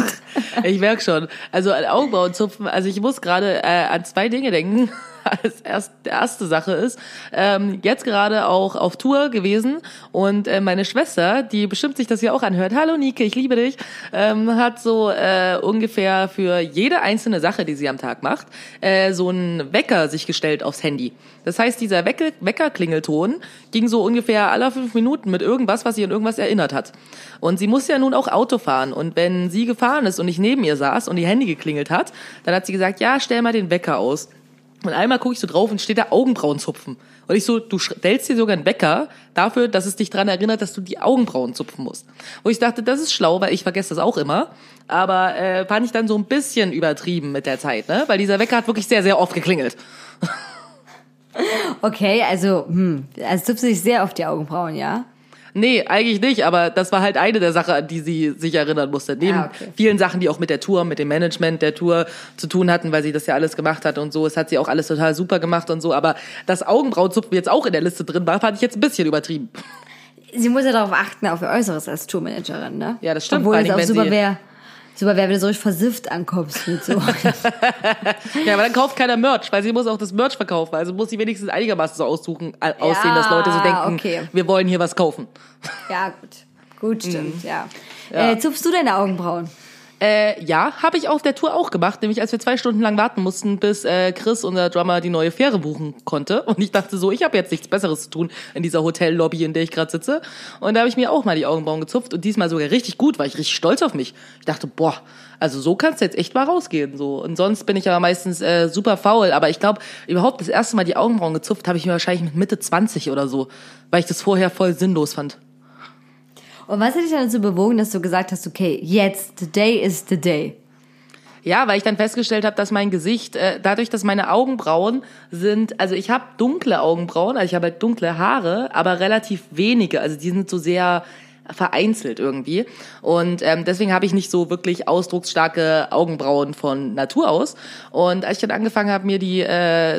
Ich merk schon. Also an Augenbrauenzupfen, also ich muss gerade äh, an zwei Dinge denken. Als erst, erste Sache ist, ähm, jetzt gerade auch auf Tour gewesen und äh, meine Schwester, die bestimmt sich das ja auch anhört, hallo Nike, ich liebe dich, ähm, hat so äh, ungefähr für jede einzelne Sache, die sie am Tag macht, äh, so einen Wecker sich gestellt aufs Handy. Das heißt, dieser Wecker, Weckerklingelton ging so ungefähr alle fünf Minuten mit irgendwas, was sie an irgendwas erinnert hat. Und sie muss ja nun auch Auto fahren. Und wenn sie gefahren ist und ich neben ihr saß und ihr Handy geklingelt hat, dann hat sie gesagt, ja, stell mal den Wecker aus. Und einmal gucke ich so drauf und steht da Augenbrauen zupfen. Und ich so, du stellst dir sogar einen Wecker dafür, dass es dich dran erinnert, dass du die Augenbrauen zupfen musst. Und ich dachte, das ist schlau, weil ich vergesse das auch immer. Aber äh, fand ich dann so ein bisschen übertrieben mit der Zeit, ne? Weil dieser Wecker hat wirklich sehr, sehr oft geklingelt. *laughs* Okay, also, hm, also zupfst du dich sehr auf die Augenbrauen, ja? Nee, eigentlich nicht, aber das war halt eine der Sachen, an die sie sich erinnern musste. Neben Ah, okay. vielen Sachen, die auch mit der Tour, mit dem Management der Tour zu tun hatten, weil sie das ja alles gemacht hat und so. Es hat sie auch alles total super gemacht und so. Aber das Augenbrauenzupfen jetzt auch in der Liste drin war, fand ich jetzt ein bisschen übertrieben. Sie muss ja darauf achten, auf ihr Äußeres als Tourmanagerin, ne? Ja, das stimmt, Obwohl es auch super wäre. Super, wer wenn du so versifft ankommst mit so. *laughs* Ja, aber dann kauft keiner Merch, weil sie muss auch das Merch verkaufen. Also muss sie wenigstens einigermaßen so aussuchen, äh, aussehen, dass Leute so denken, okay. wir wollen hier was kaufen. ja, gut. Gut, stimmt, Mhm. ja. Ja. Äh, zupfst du deine Augenbrauen? Äh, ja, habe ich auf der Tour auch gemacht, nämlich als wir zwei Stunden lang warten mussten, bis äh, Chris, unser Drummer, die neue Fähre buchen konnte. Und ich dachte so, ich habe jetzt nichts Besseres zu tun in dieser Hotellobby, in der ich gerade sitze. Und da habe ich mir auch mal die Augenbrauen gezupft und diesmal sogar richtig gut, war ich richtig stolz auf mich. Ich dachte, boah, also so kannst du jetzt echt mal rausgehen. So. Und sonst bin ich aber meistens äh, super faul. Aber ich glaube, überhaupt das erste Mal die Augenbrauen gezupft habe ich mir wahrscheinlich mit Mitte 20 oder so, weil ich das vorher voll sinnlos fand. Und was hat dich dann dazu bewogen, dass du gesagt hast, okay, jetzt, the day is the day? Ja, weil ich dann festgestellt habe, dass mein Gesicht, äh, dadurch, dass meine Augenbrauen sind, also ich habe dunkle Augenbrauen, also ich habe halt dunkle Haare, aber relativ wenige, also die sind so sehr vereinzelt irgendwie. Und ähm, deswegen habe ich nicht so wirklich ausdrucksstarke Augenbrauen von Natur aus. Und als ich dann angefangen habe, mir die äh,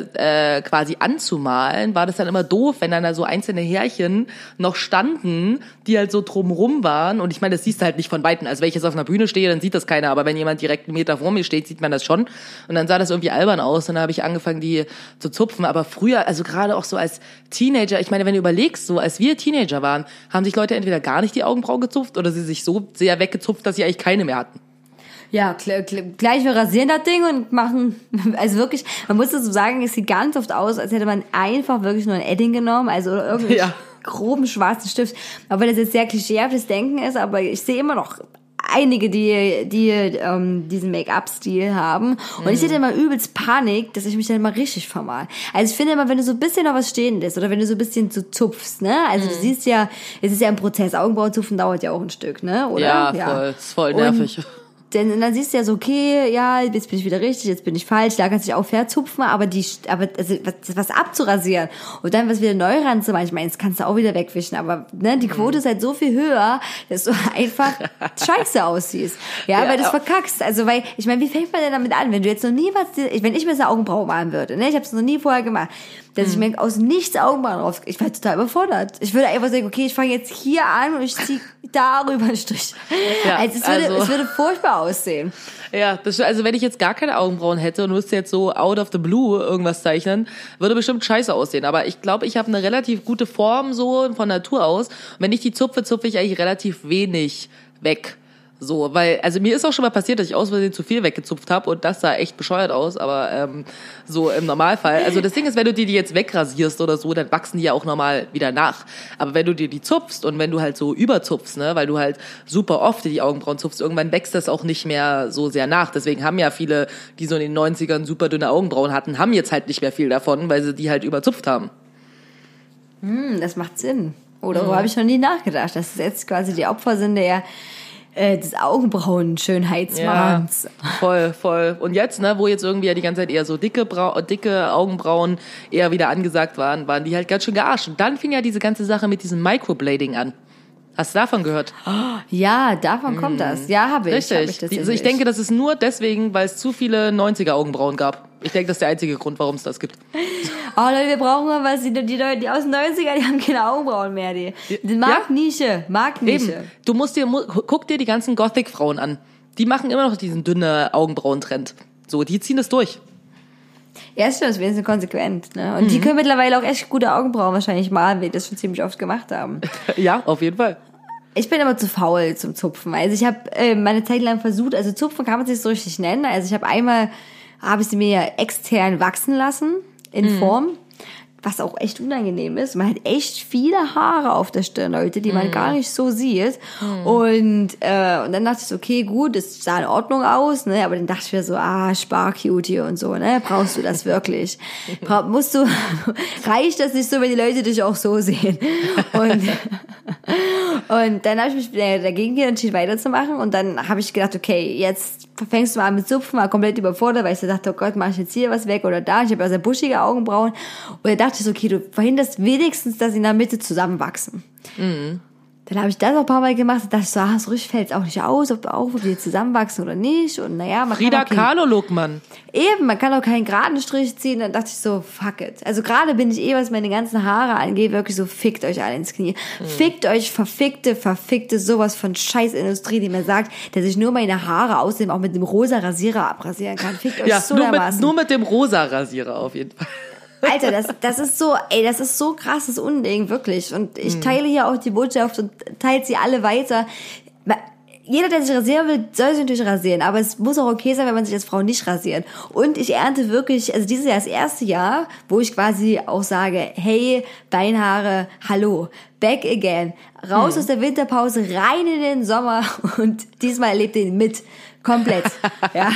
äh, quasi anzumalen, war das dann immer doof, wenn dann da so einzelne Härchen noch standen, die halt so drumrum waren. Und ich meine, das siehst du halt nicht von Weitem. Also wenn ich jetzt auf einer Bühne stehe, dann sieht das keiner. Aber wenn jemand direkt einen Meter vor mir steht, sieht man das schon. Und dann sah das irgendwie albern aus. Und dann habe ich angefangen, die zu zupfen. Aber früher, also gerade auch so als Teenager, ich meine, wenn du überlegst, so als wir Teenager waren, haben sich Leute entweder gar nicht die Augenbrauen gezupft oder sie sich so sehr weggezupft, dass sie eigentlich keine mehr hatten. Ja, gleich wir rasieren das Ding und machen, *laughs* also wirklich, man muss dazu sagen, es sieht ganz oft aus, als hätte man einfach wirklich nur ein Edding genommen, also oder irgendeinen Ja. groben schwarzen Stift. Aber das jetzt sehr klischeehaftes Denken ist, aber ich sehe immer noch einige, die, die ähm, diesen Make-up-Stil haben. Und ich hätte immer übelst Panik, dass ich mich dann immer richtig vermal. Also ich finde immer, wenn du so ein bisschen noch was stehen lässt oder wenn du so ein bisschen so zupfst, ne? Also du siehst ja, es ist ja ein Prozess. Augenbrauenzupfen dauert ja auch ein Stück, ne? Oder? Ja, voll. Ist voll Und nervig. Denn dann siehst du ja so, okay, ja, jetzt bin ich wieder richtig, jetzt bin ich falsch, da kannst du dich auch verzupfen, aber die, aber also was, was abzurasieren und dann was wieder neu ranzumachen, ich meine, das kannst du auch wieder wegwischen, aber ne, die Mhm. Quote ist halt so viel höher, dass du *laughs* einfach scheiße aussiehst. Ja, Ja, weil du es verkackst. Also, weil, ich meine, wie fängt man denn damit an, wenn du jetzt noch nie was, wenn ich mir eine Augenbraue malen würde, ne, ich habe es noch nie vorher gemacht, dass Mhm. ich mir aus nichts Augenbrauen drauf, ich wäre total überfordert. Ich würde einfach sagen, okay, ich fange jetzt hier an und ich ziehe *laughs* darüber einen Strich. Ja, also, es würde, also- es würde furchtbar aussehen. Ja, das, also wenn ich jetzt gar keine Augenbrauen hätte und müsste jetzt so out of the blue irgendwas zeichnen, würde bestimmt scheiße aussehen. Aber ich glaube, ich habe eine relativ gute Form so von Natur aus. Und wenn ich die zupfe, zupfe ich eigentlich relativ wenig weg. So, weil, also mir ist auch schon mal passiert, dass ich aus Versehen zu viel weggezupft habe und das sah echt bescheuert aus, aber ähm, so im Normalfall. Also das Ding ist, wenn du dir die jetzt wegrasierst oder so, dann wachsen die ja auch normal wieder nach. Aber wenn du dir die zupfst und wenn du halt so überzupfst, ne, weil du halt super oft dir die Augenbrauen zupfst, irgendwann wächst das auch nicht mehr so sehr nach. Deswegen haben ja viele, die so in den 90ern super dünne Augenbrauen hatten, haben jetzt halt nicht mehr viel davon, weil sie die halt überzupft haben. Hm, das macht Sinn. Oder darüber habe ich noch nie nachgedacht, dass jetzt quasi die Opfer sind der äh, des Augenbrauen-Schönheitswahns. voll, voll. Und jetzt, ne, wo jetzt irgendwie ja die ganze Zeit eher so dicke, Brau dicke Augenbrauen eher wieder angesagt waren, waren die halt ganz schön gearscht. Und dann fing ja diese ganze Sache mit diesem Microblading an. Hast du davon gehört? Ja, davon kommt das. Ja, habe ich. Hab Richtig. ich, das also ich denke, das ist nur deswegen, weil es zu viele 90er Augenbrauen gab. Ich denke, das ist der einzige Grund, warum es das gibt. *laughs* Oh Leute, wir brauchen mal was. Die, die Leute, die aus den 90ern, die haben keine Augenbrauen mehr. Die, die Marktnische. Marktnische. Eben. Du musst dir, guck dir die ganzen Gothic-Frauen an. Die machen immer noch diesen dünnen Augenbrauentrend. So, die ziehen das durch. Ja, stimmt, das wenigstens konsequent. Ne? Und Mhm. die können mittlerweile auch echt gute Augenbrauen wahrscheinlich malen, wie die das schon ziemlich oft gemacht haben. *laughs* Ja, auf jeden Fall. Ich bin aber zu faul zum Zupfen. Also ich habe äh, meine Zeit lang versucht, also Zupfen kann man sich so richtig nennen. Also ich habe einmal, habe ich sie mir extern wachsen lassen in Mhm. Form, was auch echt unangenehm ist. Man hat echt viele Haare auf der Stirn, Leute, die Mhm. man gar nicht so sieht. Und, äh, und dann dachte ich okay, gut, das sah in Ordnung aus, ne? Aber dann dachte ich mir so, ah, Sparcutie und so, ne? Brauchst du das wirklich? *laughs* Bra musst du, *laughs* reicht das nicht so, wenn die Leute dich auch so sehen? *laughs* Und und dann habe ich mich äh, dagegen entschieden, weiterzumachen. Und dann habe ich gedacht, okay, jetzt fängst du mal an mit Zupfen, war komplett überfordert, weil ich so dachte, oh Gott, mache ich jetzt hier was weg oder da. Ich habe sehr buschige Augenbrauen. Und dann dachte ich so, okay, du verhinderst wenigstens, dass sie in der Mitte zusammenwachsen. Dann habe ich das auch ein paar Mal gemacht. Da dachte ich so, ah, so richtig fällt es auch nicht aus, ob, auch, ob die zusammenwachsen oder nicht. Und naja, man Frida kann auch kein, Kahlo-Look, Mann. Eben, man kann auch keinen geraden Strich ziehen. Dann dachte ich so, fuck it. Also gerade bin ich eh, was meine ganzen Haare angeht, wirklich so, fickt euch alle ins Knie. Fickt euch, verfickte, verfickte, sowas von Scheißindustrie, die mir sagt, dass ich nur meine Haare außerdem auch mit dem rosa Rasierer abrasieren kann. Fickt *laughs* euch Ja, so nur, mit, nur mit dem rosa Rasierer auf jeden Fall. Alter, das, das ist so, ey, das ist so krasses Unding, wirklich. Und ich teile hier auch die Botschaft und teilt sie alle weiter. Jeder, der sich rasieren will, soll sich natürlich rasieren. Aber es muss auch okay sein, wenn man sich als Frau nicht rasiert. Und ich ernte wirklich, also dieses Jahr das erste Jahr, wo ich quasi auch sage, hey, Beinhaare, hallo, back again. Raus aus der Winterpause, rein in den Sommer *laughs* und diesmal erlebt ihr ihn mit. Komplett. ja.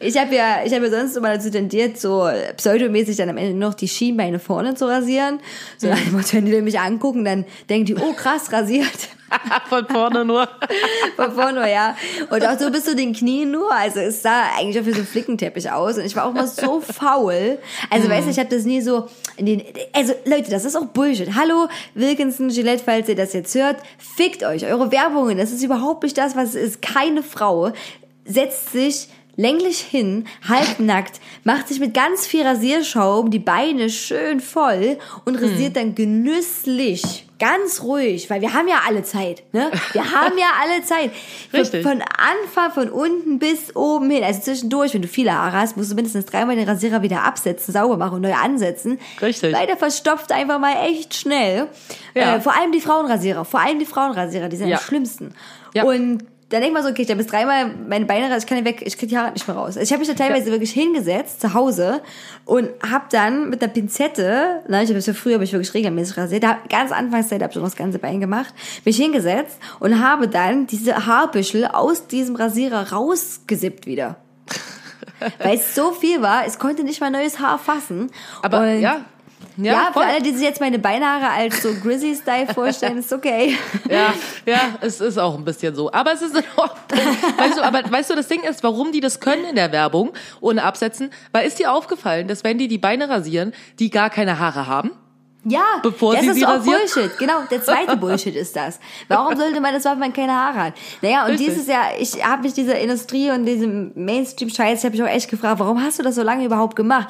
Ich habe ja, ich habe ja sonst immer dazu tendiert, so pseudomäßig dann am Ende noch die Schienbeine vorne zu rasieren. So Motto, wenn die mich angucken, dann denken die, oh krass, rasiert. *laughs* Von vorne nur. Von vorne, ja. Und auch so bis zu den Knien nur. Also es sah eigentlich auch wie so ein Flickenteppich aus. Und ich war auch mal so *laughs* faul. Also weißt du, ich habe das nie so in den. Also Leute, das ist auch Bullshit. Hallo, Wilkinson, Gillette, falls ihr das jetzt hört, fickt euch. Eure Werbungen, das ist überhaupt nicht das, was es ist. Keine Frau setzt sich länglich hin, halbnackt, *laughs* macht sich mit ganz viel Rasierschaum die Beine schön voll und rasiert dann genüsslich, ganz ruhig, weil wir haben ja alle Zeit, ne? Wir haben ja alle Zeit. *laughs* Von, Richtig. von Anfang, von unten bis oben hin, also zwischendurch, wenn du viele Haare hast, musst du mindestens dreimal den Rasierer wieder absetzen, sauber machen und neu ansetzen. Richtig. Weil der verstopft einfach mal echt schnell. Ja. Äh, vor allem die Frauenrasierer, vor allem die Frauenrasierer, die sind Ja. am schlimmsten. Ja. Und dann denkt man so, okay, ich habe jetzt dreimal meine Beine raus, ich kann die weg, ich krieg die Haare nicht mehr raus. Also ich habe mich da teilweise wirklich hingesetzt zu Hause und habe dann mit einer Pinzette, na, ich habe das ja früher, habe ich wirklich regelmäßig rasiert, da ganz Anfangszeit habe ich schon das ganze Bein gemacht, mich hingesetzt und habe dann diese Haarbüschel aus diesem Rasierer rausgesippt wieder. *laughs* Weil es so viel war, es konnte nicht mal neues Haar fassen. Aber und ja. Ja, Ja, für alle, die sich jetzt meine Beinhaare als so Grizzly-Style *laughs* vorstellen, ist okay. Ja, ja, es ist auch ein bisschen so. Aber es ist in Ordnung. Weißt du, aber weißt du, das Ding ist, warum die das können in der Werbung ohne absetzen? Weil ist dir aufgefallen, dass wenn die die Beine rasieren, die gar keine Haare haben? Ja, Bevor das sie ist sie auch rasiert? Bullshit. Genau, der zweite Bullshit ist das. Warum sollte man das machen, wenn man keine Haare hat? Naja, und Richtig. dieses Jahr, ich habe mich dieser Industrie und diesem Mainstream-Scheiß, ich habe mich auch echt gefragt, warum hast du das so lange überhaupt gemacht?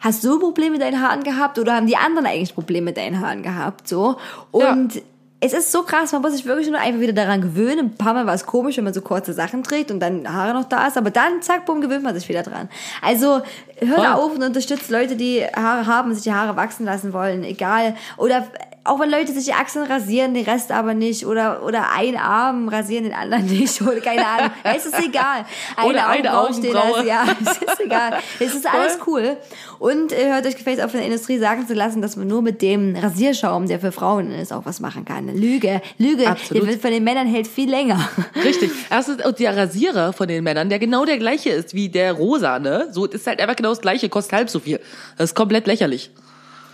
Hast du Probleme mit deinen Haaren gehabt oder haben die anderen eigentlich Probleme mit deinen Haaren gehabt? So und es ist so krass, man muss sich wirklich nur einfach wieder daran gewöhnen. Ein paar Mal war es komisch, wenn man so kurze Sachen trägt und dann Haare noch da ist, aber dann, zack, bumm, gewöhnt man sich wieder dran. Also hört Voll. auf und unterstützt Leute, die Haare haben sich die Haare wachsen lassen wollen, egal. Oder auch wenn Leute sich die Achseln rasieren, den Rest aber nicht. Oder, oder ein Arm rasieren, den anderen nicht. Oder keine Ahnung. *laughs* Es ist egal. Oder eine Augenbraue. lassen. Ja, es ist egal. Es ist alles cool. Und äh, hört euch gefällt auf von der Industrie sagen zu lassen, dass man nur mit dem Rasierschaum, der für Frauen ist, auch was machen kann. Lüge. Lüge. Absolut. Der wird von den Männern hält viel länger. Richtig. Erstens, und der Rasierer von den Männern, der genau der gleiche ist wie der rosa, ne? So ist halt einfach genau das gleiche, kostet halb so viel. Das ist komplett lächerlich.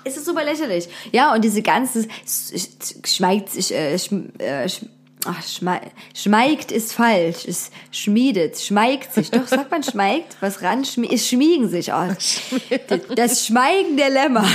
Es ist super lächerlich. Ja, und diese ganze schmeigt sich, äh, schm, äh, schm, ach, schme, schmeigt ist falsch, ist schmiedet, schmeigt sich. Doch, sagt man schmeigt? Was ran? Schmi es schmiegen sich. Oh, das Schmeigen der Lämmer.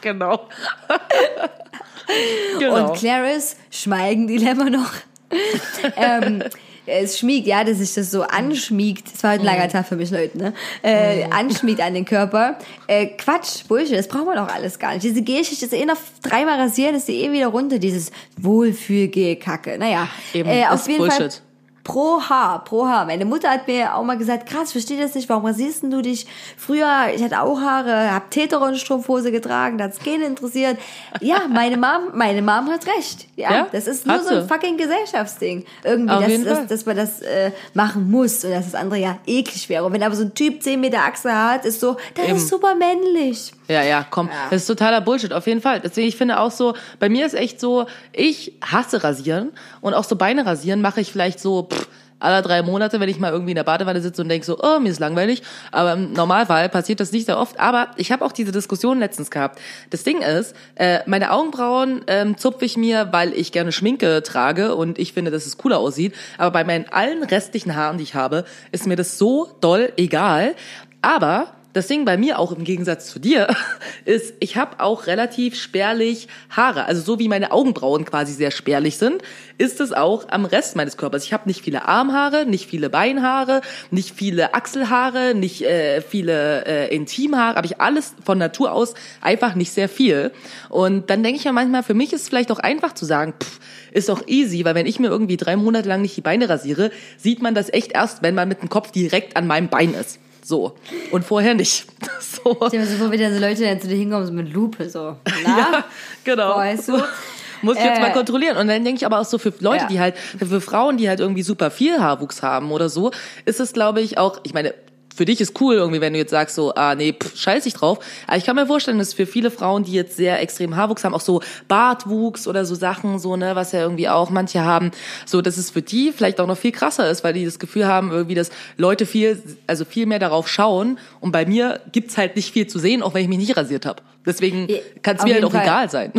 Genau. *laughs* genau. Und Clarice schmeigen die Lämmer noch. *laughs* ähm, es schmiegt, ja, dass sich das so anschmiegt. Das war halt ein langer Tag für mich, Leute, ne? Äh, anschmiegt an den Körper. Äh, Quatsch, Bullshit, das braucht man doch alles gar nicht. Diese Gelschicht ist eh noch dreimal rasieren, ist die eh wieder runter. Dieses Wohlfühlgel-Kacke. Naja, Eben, äh, auf ist jeden Fall Bullshit. Pro Haar, pro Haar. Meine Mutter hat mir auch mal gesagt, krass, verstehe das nicht, warum rasierst du dich? Früher, ich hatte auch Haare, hab Teteron-Strumpfhose getragen, da hat's keinen interessiert. Ja, meine Mom, meine Mom hat recht. Ja, Ja, das ist nur so ein fucking Gesellschaftsding. Irgendwie, dass, dass, dass man das äh, machen muss und dass das andere ja eklig wäre. Und wenn aber so ein Typ 10 Meter Achse hat, ist so, das Eben. ist super männlich. Ja, ja, komm. Das ist totaler Bullshit, auf jeden Fall. Deswegen, ich finde auch so, bei mir ist echt so, ich hasse rasieren und auch so Beine rasieren mache ich vielleicht so, pff, alle drei Monate, wenn ich mal irgendwie in der Badewanne sitze und denke so, oh, mir ist langweilig. Aber im Normalfall passiert das nicht sehr oft. Aber ich habe auch diese Diskussion letztens gehabt. Das Ding ist, äh, meine Augenbrauen ähm, zupfe ich mir, weil ich gerne Schminke trage und ich finde, dass es cooler aussieht. Aber bei meinen allen restlichen Haaren, die ich habe, ist mir das so doll egal. Aber das Ding bei mir auch im Gegensatz zu dir *laughs* ist, ich habe auch relativ spärlich Haare. Also so wie meine Augenbrauen quasi sehr spärlich sind, ist es auch am Rest meines Körpers. Ich habe nicht viele Armhaare, nicht viele Beinhaare, nicht viele Achselhaare, nicht äh, viele äh, Intimhaare. Habe ich alles von Natur aus einfach nicht sehr viel. Und dann denke ich ja manchmal, für mich ist es vielleicht auch einfach zu sagen, pff, ist doch easy, weil wenn ich mir irgendwie drei Monate lang nicht die Beine rasiere, sieht man das echt erst, wenn man mit dem Kopf direkt an meinem Bein ist. So. Und vorher nicht. *laughs* So. Ich habe so, wo wieder so Leute dann zu dir hinkommen, so mit Lupe, so. Na? Ja, genau. Weißt du? Muss ich jetzt Äh. mal kontrollieren. Und dann denke ich aber auch so für Leute, Ja. die halt, für Frauen, die halt irgendwie super viel Haarwuchs haben oder so, ist es, glaube ich, auch, ich meine, für dich ist cool irgendwie, wenn du jetzt sagst so, ah nee, pff, scheiß ich drauf. Aber ich kann mir vorstellen, dass für viele Frauen, die jetzt sehr extrem Haarwuchs haben, auch so Bartwuchs oder so Sachen, so, ne, was ja irgendwie auch manche haben, so, dass es für die vielleicht auch noch viel krasser ist, weil die das Gefühl haben, irgendwie, dass Leute viel, also viel mehr darauf schauen. Und bei mir gibt's halt nicht viel zu sehen, auch wenn ich mich nicht rasiert habe. Deswegen kann es mir halt auch Fall. egal sein.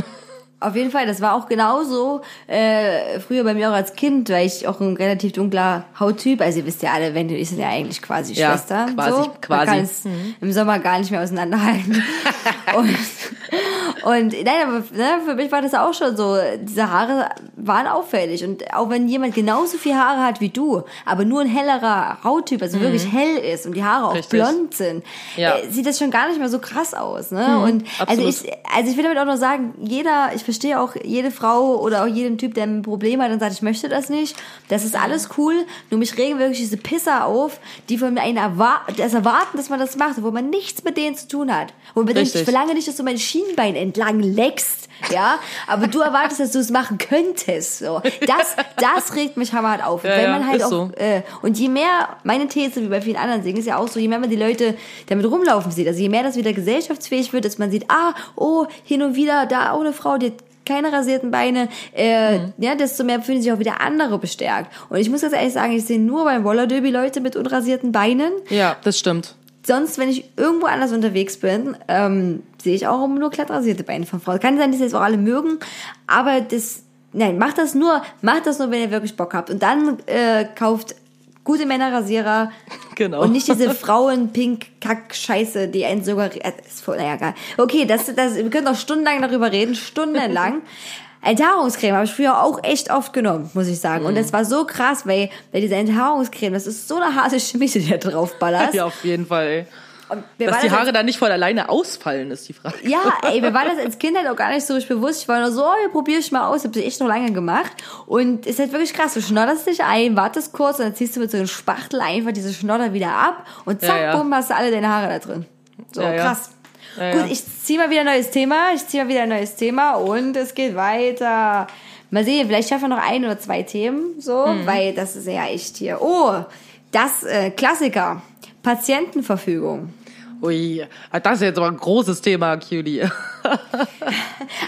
Auf jeden Fall, das war auch genauso äh, früher bei mir auch als Kind, weil ich auch ein relativ dunkler Hauttyp, also ihr wisst ja alle, wenn du ich sind ja eigentlich quasi Ja, Schwester. quasi, so. quasi. Man kann es im Sommer gar nicht mehr auseinanderhalten. *laughs* und, und nein, aber ne, für mich war das auch schon so, diese Haare waren auffällig. Und auch wenn jemand genauso viel Haare hat wie du, aber nur ein hellerer Hauttyp, also wirklich hell ist und die Haare auch Mhm. Richtig. blond sind, Ja. äh, sieht das schon gar nicht mehr so krass aus. Ne? und also absolut. ich, also ich will damit auch nur sagen, jeder, ich verstehe auch jede Frau oder auch jeden Typ, der ein Problem hat und sagt, ich möchte das nicht. Das ist alles cool. Nur mich regen wirklich diese Pisser auf, die von mir einen erwar das erwarten, dass man das macht, wo man nichts mit denen zu tun hat. Wo man denkt, ich verlange nicht, dass du mein Schienbein entlang leckst. Ja, aber du erwartest, dass du es machen könntest. So, das, das regt mich hammerhart auf. Und Ja, wenn ja, man halt auch, so. äh, und je mehr, meine These, wie bei vielen anderen Dingen, ist ja auch so, je mehr man die Leute damit rumlaufen sieht, also je mehr das wieder gesellschaftsfähig wird, dass man sieht, ah, oh, hin und wieder, da auch eine Frau, die keine rasierten Beine, äh, Mhm. ja, desto mehr fühlen sich auch wieder andere bestärkt. Und ich muss ganz ehrlich sagen, ich sehe nur beim Rollerderby Leute mit unrasierten Beinen. Ja, das stimmt. Sonst, wenn ich irgendwo anders unterwegs bin, ähm, sehe ich auch nur glatt rasierte Beine von Frauen. Kann sein, dass sie das auch alle mögen, aber das, nein, macht das nur, macht das nur, wenn ihr wirklich Bock habt. Und dann äh, kauft gute Männerrasierer *laughs* Genau. und nicht diese Frauen-Pink-Kack-Scheiße, die einen sogar, äh, ist voll, naja, egal. Okay, das, das, wir können noch stundenlang darüber reden, stundenlang. *laughs* Enthaarungscreme habe ich früher auch echt oft genommen, muss ich sagen. Mhm. Und das war so krass, weil, weil diese Enthaarungscreme, das ist so eine harte Chemie, die da drauf ballerst. Ja, auf jeden Fall. Ey. Dass die Haare dann nicht von alleine ausfallen, ist die Frage. Ja, *laughs* ey, mir war das als Kind halt auch gar nicht so richtig bewusst. Ich war nur so, oh, ja, probier ich mal aus. Hab das echt noch lange gemacht. Und ist halt wirklich krass. Du schnodderst dich ein, wartest kurz und dann ziehst du mit so einem Spachtel einfach diese Schnodder wieder ab und zack, Ja, ja. bumm, hast du alle deine Haare da drin. So, krass. Gut, ich zieh mal wieder ein neues Thema. Ich zieh mal wieder ein neues Thema und es geht weiter. Mal sehen, vielleicht schaffen wir noch ein oder zwei Themen, so, Mhm. weil das ist ja echt hier. Oh, das äh, Klassiker. Patientenverfügung. Ui, das ist jetzt aber ein großes Thema, Cutie. *laughs*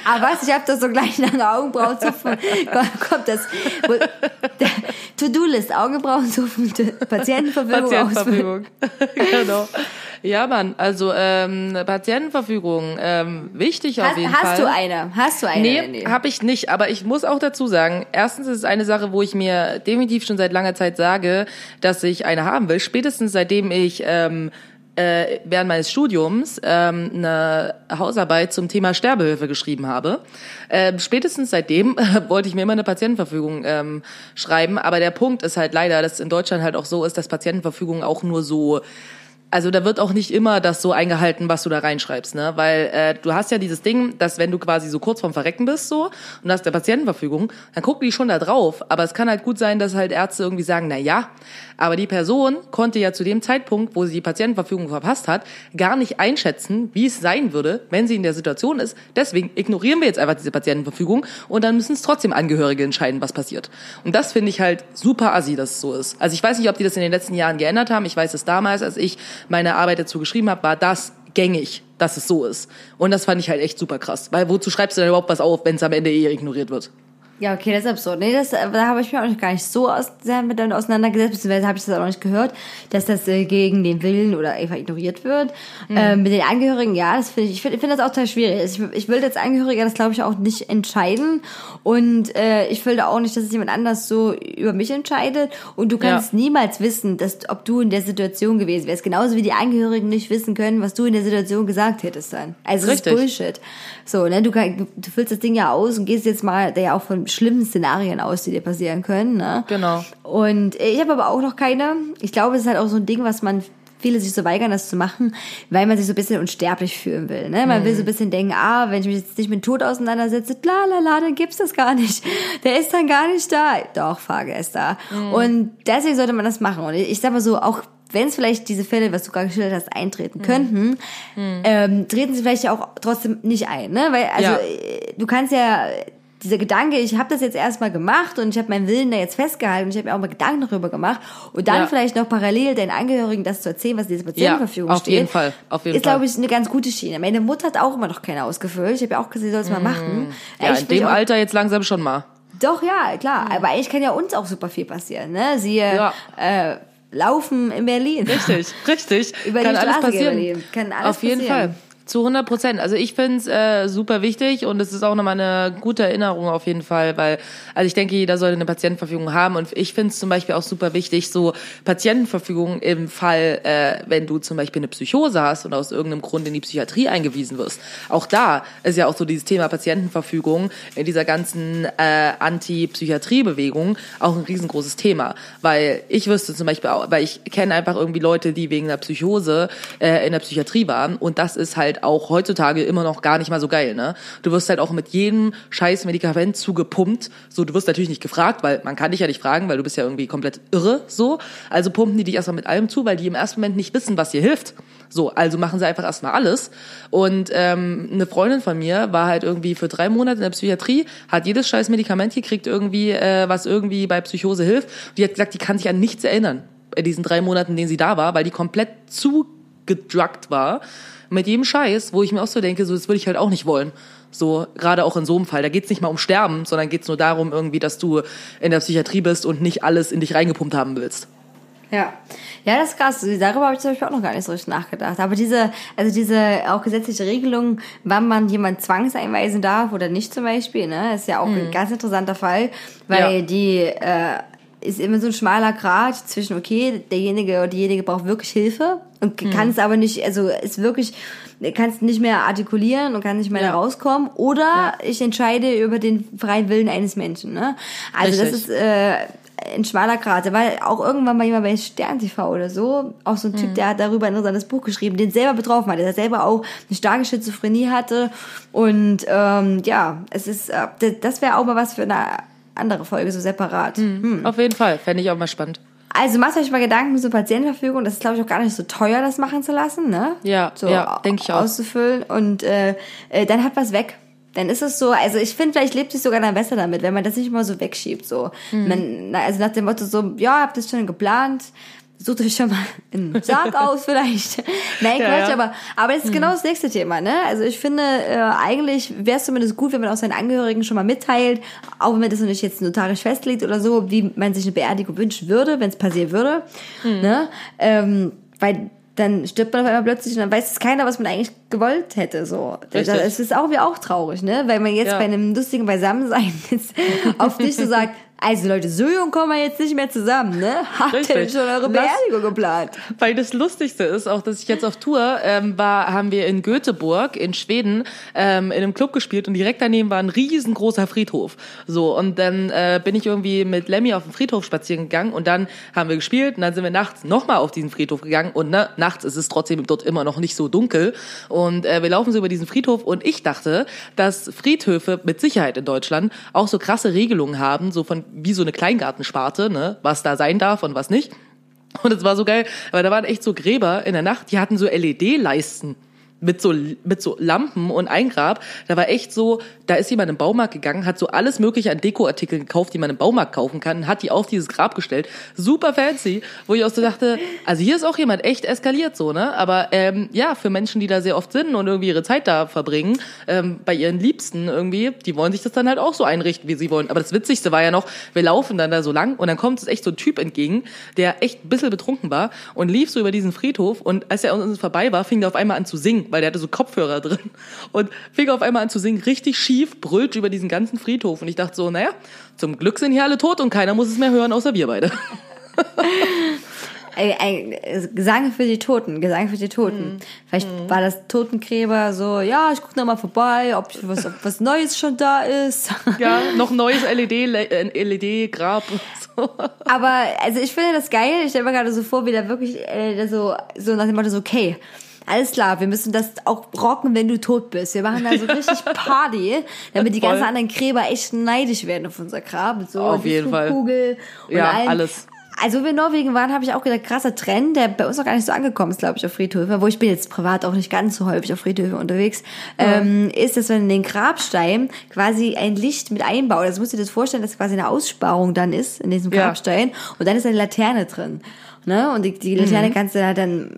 Aber was, ich habe da so gleich lange Augenbrauen zupfen. *laughs* Kommt das To-Do-List, Augenbrauen zupfen, Patientenverfügung. Patientenverfügung. *laughs* genau. Ja, Mann, also ähm, Patientenverfügung, ähm, wichtig auf Hast, jeden Fall. hast du eine? Hast du eine? Nee, habe ich nicht. Aber ich muss auch dazu sagen, erstens ist es eine Sache, wo ich mir definitiv schon seit langer Zeit sage, dass ich eine haben will. Spätestens seitdem ich ähm, äh, während meines Studiums ähm, eine Hausarbeit zum Thema Sterbehilfe geschrieben habe. Ähm, spätestens seitdem *laughs* wollte ich mir immer eine Patientenverfügung ähm, schreiben. Aber der Punkt ist halt leider, dass in Deutschland halt auch so ist, dass Patientenverfügungen auch nur so also da wird auch nicht immer das so eingehalten, was du da reinschreibst, ne? Weil äh, du hast ja dieses Ding, dass wenn du quasi so kurz vorm Verrecken bist so und hast der Patientenverfügung, dann gucken die schon da drauf. Aber es kann halt gut sein, dass halt Ärzte irgendwie sagen, na ja, aber die Person konnte ja zu dem Zeitpunkt, wo sie die Patientenverfügung verpasst hat, gar nicht einschätzen, wie es sein würde, wenn sie in der Situation ist. Deswegen ignorieren wir jetzt einfach diese Patientenverfügung und dann müssen es trotzdem Angehörige entscheiden, was passiert. Und das finde ich halt super assi, dass es so ist. Also ich weiß nicht, ob die das in den letzten Jahren geändert haben. Ich weiß es damals, als ich meine Arbeit dazu geschrieben habe, war das gängig, dass es so ist. Und das fand ich halt echt super krass. Weil wozu schreibst du denn überhaupt was auf, wenn es am Ende eh ignoriert wird? Ja, okay, das ist absurd. Nee, das, da habe ich mich auch noch gar nicht so aus, sehr mit damit auseinandergesetzt, beziehungsweise habe ich das auch noch nicht gehört, dass das äh, gegen den Willen oder einfach ignoriert wird. Mhm. Ähm, mit den Angehörigen, ja, das finde ich, ich finde find das auch total schwierig. Ich, ich will als Angehöriger das, glaube ich, auch nicht entscheiden und äh, ich will da auch nicht, dass es jemand anders so über mich entscheidet und du kannst Ja. niemals wissen, dass, ob du in der Situation gewesen wärst. Genauso wie die Angehörigen nicht wissen können, was du in der Situation gesagt hättest dann. Also das ist Richtig. Bullshit. So, ne, du, kann, du, füllst das Ding ja aus und gehst jetzt mal da ja auch von schlimmen Szenarien aus, die dir passieren können, ne? Genau. Und ich habe aber auch noch keine. Ich glaube, es ist halt auch so ein Ding, was man viele sich so weigern, das zu machen, weil man sich so ein bisschen unsterblich fühlen will. Ne? Man will so ein bisschen denken, ah, wenn ich mich jetzt nicht mit Tod auseinandersetze, la la la, dann gibt's das gar nicht. Der ist dann gar nicht da. Doch, Frage ist da. Und deswegen sollte man das machen. Und ich sag mal so, auch wenn es vielleicht diese Fälle, was du gerade geschildert hast, eintreten könnten, ähm, treten sie vielleicht auch trotzdem nicht ein, ne? Weil also Ja. du kannst ja dieser Gedanke, ich habe das jetzt erstmal gemacht und ich habe meinen Willen da jetzt festgehalten und ich habe mir auch mal Gedanken darüber gemacht und dann Ja. vielleicht noch parallel den Angehörigen das zu erzählen, was in dieser Ja, Patientenverfügung auf steht. jeden Fall, auf jeden ist, Fall. glaube ich, eine ganz gute Schiene. Meine Mutter hat auch immer noch keine ausgefüllt. Ich habe ja auch gesagt, sie soll es mal machen. Mm. Ja, Ich in dem Alter jetzt langsam schon mal. Doch, ja, klar. Aber eigentlich kann ja uns auch super viel passieren. Ne? Sie Ja. äh, laufen in Berlin. Richtig, richtig. *laughs* Über die Kann alles Straße gehen passieren. Kann alles Auf jeden passieren. Fall. Zu 100 Prozent. Also ich finde es äh, super wichtig und es ist auch nochmal eine gute Erinnerung auf jeden Fall, weil, also ich denke, jeder sollte eine Patientenverfügung haben und ich finde es zum Beispiel auch super wichtig, so Patientenverfügung im Fall, äh, wenn du zum Beispiel eine Psychose hast und aus irgendeinem Grund in die Psychiatrie eingewiesen wirst. Auch da ist ja auch so dieses Thema Patientenverfügung in dieser ganzen äh, Anti-Psychiatrie-Bewegung auch ein riesengroßes Thema, weil ich wüsste zum Beispiel auch, weil ich kenne einfach irgendwie Leute, die wegen einer Psychose äh, in der Psychiatrie waren und das ist halt auch heutzutage immer noch gar nicht mal so geil, ne? Du wirst halt auch mit jedem scheiß Medikament zugepumpt, so du wirst natürlich nicht gefragt, weil man kann dich ja nicht fragen, weil du bist ja irgendwie komplett irre, so. Also pumpen die dich erstmal mit allem zu, weil die im ersten Moment nicht wissen, was dir hilft. So, also machen sie einfach erstmal alles. Und ähm, eine Freundin von mir war halt irgendwie für drei Monate in der Psychiatrie, hat jedes scheiß Medikament gekriegt, irgendwie, äh, was irgendwie bei Psychose hilft. Die hat gesagt, die kann sich an nichts erinnern in diesen drei Monaten, in denen sie da war, weil die komplett zugedruckt war mit jedem Scheiß, wo ich mir auch so denke, so das würde ich halt auch nicht wollen. So, gerade auch in so einem Fall. Da geht's nicht mal um Sterben, sondern geht's nur darum, irgendwie, dass du in der Psychiatrie bist und nicht alles in dich reingepumpt haben willst. Ja. Ja, das ist krass. Darüber habe ich zum Beispiel auch noch gar nicht so richtig nachgedacht. Aber diese, also diese auch gesetzliche Regelung, wann man jemand zwangseinweisen darf oder nicht zum Beispiel, ne, ist ja auch ein ganz interessanter Fall, weil Ja. die äh, ist immer so ein schmaler Grat zwischen, okay, derjenige oder diejenige braucht wirklich Hilfe und kann es aber nicht, also ist wirklich, kann es nicht mehr artikulieren und kann nicht mehr Ja. da rauskommen. Oder ich entscheide über den freien Willen eines Menschen. Ne? Also das Richtig. ist äh, ein schmaler Grat. Da war auch irgendwann mal jemand bei Stern TV oder so, auch so ein Mhm. Typ, der hat darüber ein interessantes Buch geschrieben, den selber betroffen hat, der selber auch eine starke Schizophrenie hatte. Und ähm, ja, es ist, äh, das wäre auch mal was für eine andere Folge, so separat. Hm. Auf jeden Fall, fände ich auch mal spannend. Also macht euch mal Gedanken zur Patientenverfügung. Das ist, glaube ich, auch gar nicht so teuer, das machen zu lassen, ne? Ja, so ja, denk ich auch. Auszufüllen und äh, äh, dann hat was weg. Dann ist es so, also ich finde, vielleicht lebt sich sogar dann besser damit, wenn man das nicht immer so wegschiebt. So. Mhm. Man, also nach dem Motto so, ja, habt das schon geplant, sucht euch schon mal einen *laughs* Sarg aus vielleicht. Nein, Ja, Quatsch, ja. aber, aber das ist genau das nächste Thema, ne? Also ich finde, äh, eigentlich wäre es zumindest gut, wenn man auch seinen Angehörigen schon mal mitteilt, auch wenn man das nicht jetzt notarisch festlegt oder so, wie man sich eine Beerdigung wünschen würde, wenn es passieren würde, ne? Ähm, weil dann stirbt man auf einmal plötzlich und dann weiß es keiner, was man eigentlich gewollt hätte. So, Richtig. es ist auch wie auch traurig, ne? Weil man jetzt Ja. bei einem lustigen Beisammensein *laughs* jetzt *laughs* auf dich so sagt, also Leute, so jung kommen wir jetzt nicht mehr zusammen, ne? Habt ihr denn schon eure Beerdigung geplant? Weil das Lustigste ist, auch dass ich jetzt auf Tour ähm, war, haben wir in Göteborg in Schweden ähm, in einem Club gespielt und direkt daneben war ein riesengroßer Friedhof. So und dann äh, bin ich irgendwie mit Lemmy auf den Friedhof spazieren gegangen und dann haben wir gespielt und dann sind wir nachts nochmal auf diesen Friedhof gegangen und ne, nachts ist es trotzdem dort immer noch nicht so dunkel und äh, wir laufen so über diesen Friedhof und ich dachte, dass Friedhöfe mit Sicherheit in Deutschland auch so krasse Regelungen haben, so von wie so eine Kleingartensparte, ne, was da sein darf und was nicht. Und es war so geil, weil da waren echt so Gräber in der Nacht, die hatten so LED-Leisten. Mit so, mit so Lampen und ein Grab. Da war echt so, da ist jemand im Baumarkt gegangen, hat so alles mögliche an Dekoartikeln gekauft, die man im Baumarkt kaufen kann, hat die auf dieses Grab gestellt. Super fancy, wo ich auch so dachte, also hier ist auch jemand echt eskaliert so, ne? Aber ähm, ja, für Menschen, die da sehr oft sind und irgendwie ihre Zeit da verbringen, ähm, bei ihren Liebsten irgendwie, die wollen sich das dann halt auch so einrichten, wie sie wollen. Aber das Witzigste war ja noch, wir laufen dann da so lang und dann kommt uns echt so ein Typ entgegen, der echt ein bisschen betrunken war und lief so über diesen Friedhof und als er an uns vorbei war, fing er auf einmal an zu singen, weil der hatte so Kopfhörer drin und fing auf einmal an zu singen, richtig schief, brüllt über diesen ganzen Friedhof und ich dachte so, naja, zum Glück sind hier alle tot und keiner muss es mehr hören, außer wir beide. Gesang für die Toten, Gesang für die Toten. Vielleicht war das Totenkräber so, ja, ich guck noch mal vorbei, ob was, ob was Neues schon da ist. *laughs* Ja, noch neues *laughs* E LED-Grab. so. Aber also ich finde das geil. Ich stelle mir gerade so vor, wie der wirklich äh, so so nach dem Motto so okay. Alles klar, wir müssen das auch rocken, wenn du tot bist. Wir machen da so richtig *laughs* Party, damit die ganzen anderen Gräber echt neidisch werden auf unser Grab. So Auf jeden Fall. Kugel und Ja, allem. alles. Also, wo wir in Norwegen waren, habe ich auch gedacht, krasser Trend, der bei uns noch gar nicht so angekommen ist, glaube ich, auf Friedhöfe, wo ich bin jetzt privat auch nicht ganz so häufig auf Friedhöfe unterwegs, ähm, ist, dass man in den Grabstein quasi ein Licht mit einbaut. Also musst du dir das vorstellen, dass quasi eine Aussparung dann ist in diesem Ja. Grabstein und dann ist eine Laterne drin. Ne? Und die, die Mhm. Laterne kannst du da dann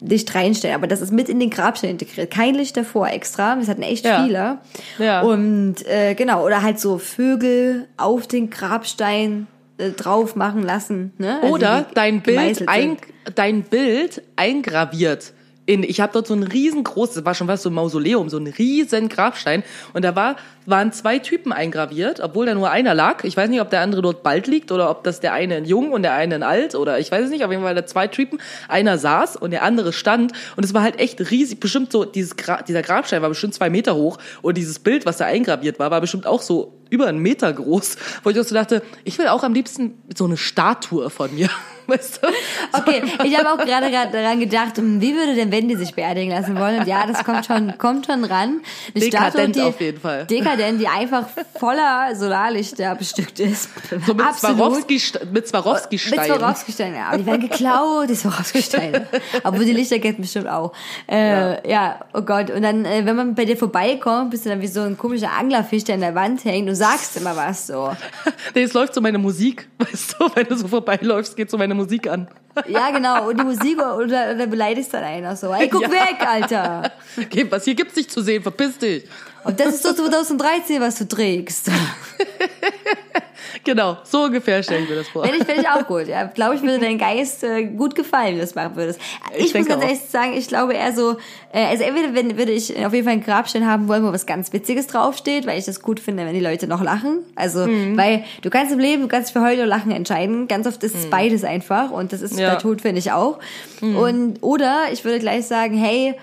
Licht reinstellen, aber das ist mit in den Grabstein integriert. Kein Licht davor extra, das hatten echt Ja. viele. Ja. Und äh, genau, oder halt so Vögel auf den Grabstein äh, drauf machen lassen. Ne? Also Oder dein Bild, ein, dein Bild eingraviert. In, ich habe dort so ein riesengroßes, war schon was so ein Mausoleum, so ein riesen Grabstein. Und da war, waren zwei Typen eingraviert, obwohl da nur einer lag. Ich weiß nicht, ob der andere dort bald liegt oder ob das der eine ein Jung und der eine ein Alt oder ich weiß es nicht. Auf jeden Fall da zwei Typen. Einer saß und der andere stand. Und es war halt echt riesig. Bestimmt so, dieses Gra dieser Grabstein war bestimmt zwei Meter hoch. Und dieses Bild, was da eingraviert war, war bestimmt auch so über einen Meter groß. Wo ich auch so dachte, ich will auch am liebsten so eine Statue von mir. *laughs* Weißt du? Okay, ich habe auch gerade daran gedacht, hm, wie würde denn Wendy sich beerdigen lassen wollen? Und ja, das kommt schon, kommt schon ran. Eine Dekadent die, auf jeden Fall. Dekadent, die einfach voller Solarlichter bestückt ist. So mit Absolut. Swarovski, mit Swarovski-Steinen. Swarovski-Steinen, ja. Aber die werden geklaut, die Swarovski-Steine. Aber die Lichterketten bestimmt auch. Äh, ja. oh Gott. Und dann, äh, wenn man bei dir vorbeikommt, bist du dann wie so ein komischer Anglerfisch, der an der Wand hängt und sagst immer was so. *laughs* Nee, es läuft so meine Musik, *laughs* weißt du, wenn du so vorbeiläufst, geht so meine Musik an. *laughs* Ja, genau. Und die Musik, oder, oder beleidigst dann einer so. Ey, guck Ja. weg, Alter. Okay, was hier gibt's nicht zu sehen, verpiss dich. Und das ist so *laughs* 2013, was du trägst. *laughs* Genau, so ungefähr stelle ich mir das vor. Finde ich, finde ich auch gut. Ja, glaube ich, würde dein Geist äh, gut gefallen, wenn du das machen würdest. Ich, Ich muss ganz auch. ehrlich sagen, ich glaube eher so, äh, also entweder wenn, würde ich auf jeden Fall einen Grabstein haben wollen, wo was ganz Witziges draufsteht, weil ich das gut finde, wenn die Leute noch lachen. Also, Mhm. weil du kannst im Leben, du kannst für Heulen oder Lachen entscheiden. Ganz oft ist es beides einfach und das ist Mhm. Ja. Mhm. bei Tod, finde ich auch. Und, oder ich würde gleich sagen, hey,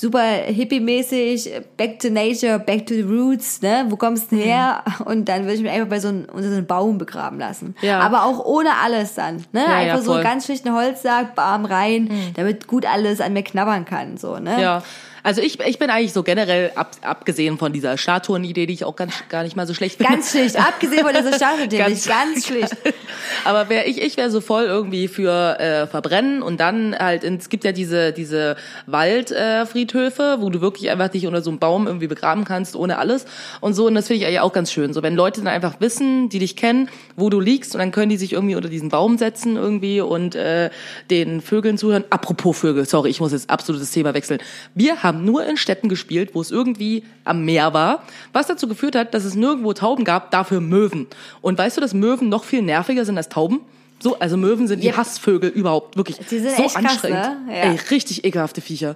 super hippie-mäßig, back to nature, back to the roots, ne? Wo kommst du denn her? Und dann würde ich mich einfach bei so einem, unter so einem Baum begraben lassen. Ja. Aber auch ohne alles dann, ne? Ja, ja, einfach so voll. ganz schlichten Holzsack, Barm rein, damit gut alles an mir knabbern kann, so, ne? Ja. Also ich, ich bin eigentlich so generell, ab, abgesehen von dieser Statuenidee, die ich auch ganz, gar nicht mal so schlecht finde. Ganz schlicht, abgesehen von dieser Statue, *laughs* ganz, Ganz- *laughs* schlicht. Aber wär, ich, ich wäre so voll irgendwie für äh, Verbrennen und dann halt, es gibt ja diese, diese Waldfriedhöfe, äh, wo du wirklich einfach dich unter so einem Baum irgendwie begraben kannst, ohne alles und so. Und das finde ich eigentlich auch ganz schön. So, wenn Leute dann einfach wissen, die dich kennen, wo du liegst und dann können die sich irgendwie unter diesen Baum setzen irgendwie und äh, den Vögeln zuhören. Apropos Vögel, sorry, ich muss jetzt absolutes Thema wechseln. Wir haben nur in Städten gespielt, wo es irgendwie am Meer war, was dazu geführt hat, dass es nirgendwo Tauben gab, dafür Möwen. Und weißt du, dass Möwen noch viel nerviger sind als Tauben? So, also Möwen sind die Yep. Hassvögel überhaupt, wirklich Die sind so echt krass, anstrengend. ne? Ja. Ey, richtig ekelhafte Viecher.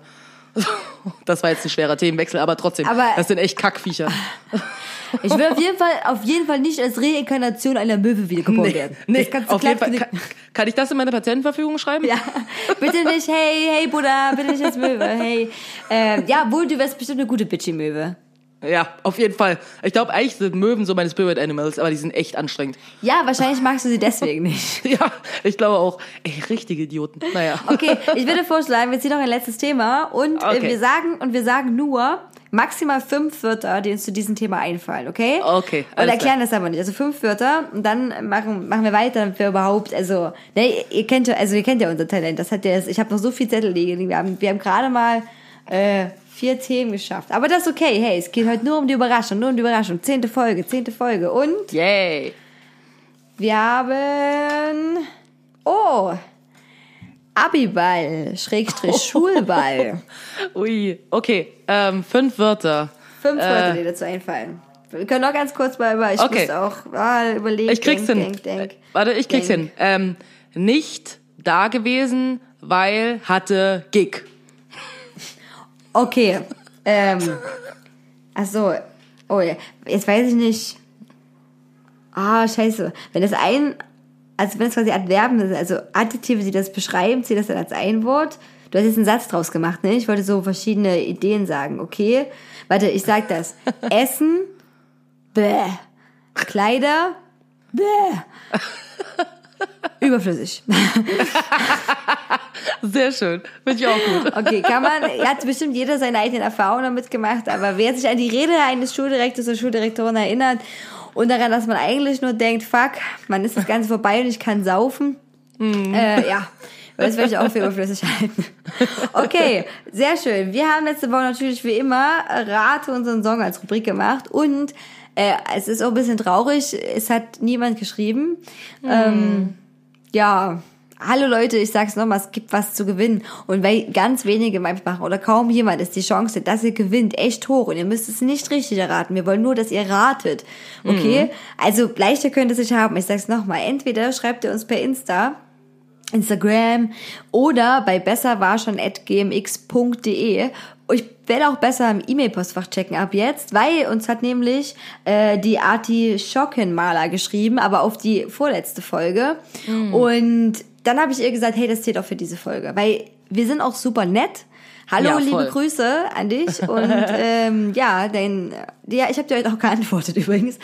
*laughs* Das war jetzt ein schwerer Themenwechsel, aber trotzdem, Aber- das sind echt Kackviecher. *laughs* Ich will auf jeden Fall, auf jeden Fall nicht als Reinkarnation einer Möwe wiedergeboren werden. nee, kannst du auf jeden Fall. Kann, kann ich das in meine Patientenverfügung schreiben? Ja, *laughs* bitte nicht, hey, hey Buddha, bitte nicht als Möwe, hey. Ähm, ja, wohl, du wärst bestimmt eine gute Bitchy-Möwe. Ja, auf jeden Fall. Ich glaube, eigentlich sind Möwen so meine Spirit Animals, aber die sind echt anstrengend. Ja, wahrscheinlich magst du sie deswegen nicht. *laughs* Ja, ich glaube auch. Ey, richtige Idioten. Naja. Okay, *laughs* ich würde vorschlagen, wir ziehen noch ein letztes Thema und äh, Okay. wir sagen und wir sagen nur maximal fünf Wörter, die uns zu diesem Thema einfallen, okay? Okay, Und erklären das aber nicht. Also fünf Wörter und dann machen machen wir weiter, damit wir überhaupt, also ne, ihr kennt ja, also ihr kennt ja unser Talent. Das hat ja, ich habe noch so viel Zettel liegen. Wir haben wir haben gerade mal äh, vier Themen geschafft. Aber das ist okay. Hey, es geht heute nur um die Überraschung, nur um die Überraschung. Zehnte Folge, zehnte Folge. Und Yay. wir haben, oh, Abiball, Schrägstrich *laughs* Schulball. Ui, okay. Ähm, fünf Wörter. Fünf Wörter, die dazu einfallen. Wir können noch ganz kurz mal über, ich Okay. muss auch ah, überlegen. Ich krieg's denk, hin. Denk, denk. Äh, Warte, ich krieg's hin. Ähm, nicht da gewesen, weil hatte Gig. Okay. Ähm, ach so. Oh, ja. jetzt weiß ich nicht. Ah, scheiße. Wenn das ein, also wenn es quasi Adverben ist, also Adjektive, die das beschreiben, zählt das dann als ein Wort. Du hast jetzt einen Satz draus gemacht, ne? Ich wollte so verschiedene Ideen sagen, okay? Warte, ich sag das. *laughs* Essen, bäh. Kleider, bäh. *laughs* Überflüssig. *laughs* Sehr schön. Finde ich auch gut. Okay, kann man, hat bestimmt jeder seine eigenen Erfahrungen damit gemacht, aber wer sich an die Rede eines Schuldirektors oder Schuldirektorin erinnert und daran, dass man eigentlich nur denkt, fuck, man ist das Ganze vorbei und ich kann saufen, äh, ja, das werde ich auch für überflüssig halten. Okay, sehr schön. Wir haben letzte Woche natürlich wie immer Rate unseren Song als Rubrik gemacht und äh, es ist auch ein bisschen traurig, es hat niemand geschrieben. Ähm, ja, hallo Leute, ich sag's nochmal, es gibt was zu gewinnen. Und weil ganz wenige machen oder kaum jemand ist die Chance, dass ihr gewinnt, echt hoch. Und ihr müsst es nicht richtig erraten. Wir wollen nur, dass ihr ratet. Okay? Also leichter könnt ihr es nicht haben. Ich sag's nochmal. Entweder schreibt ihr uns per Insta Instagram oder bei besserwarschon.gmx.de. Ich werde auch besser im E-Mail-Postfach checken ab jetzt, weil uns hat nämlich äh, die Arti Schockenmaler geschrieben, aber auf die vorletzte Folge. Und dann habe ich ihr gesagt, hey, das zählt auch für diese Folge, weil wir sind auch super nett. Hallo, Ja, liebe. Grüße an dich und *laughs* ähm, ja, dein, ja, ich habe dir heute auch geantwortet *laughs* übrigens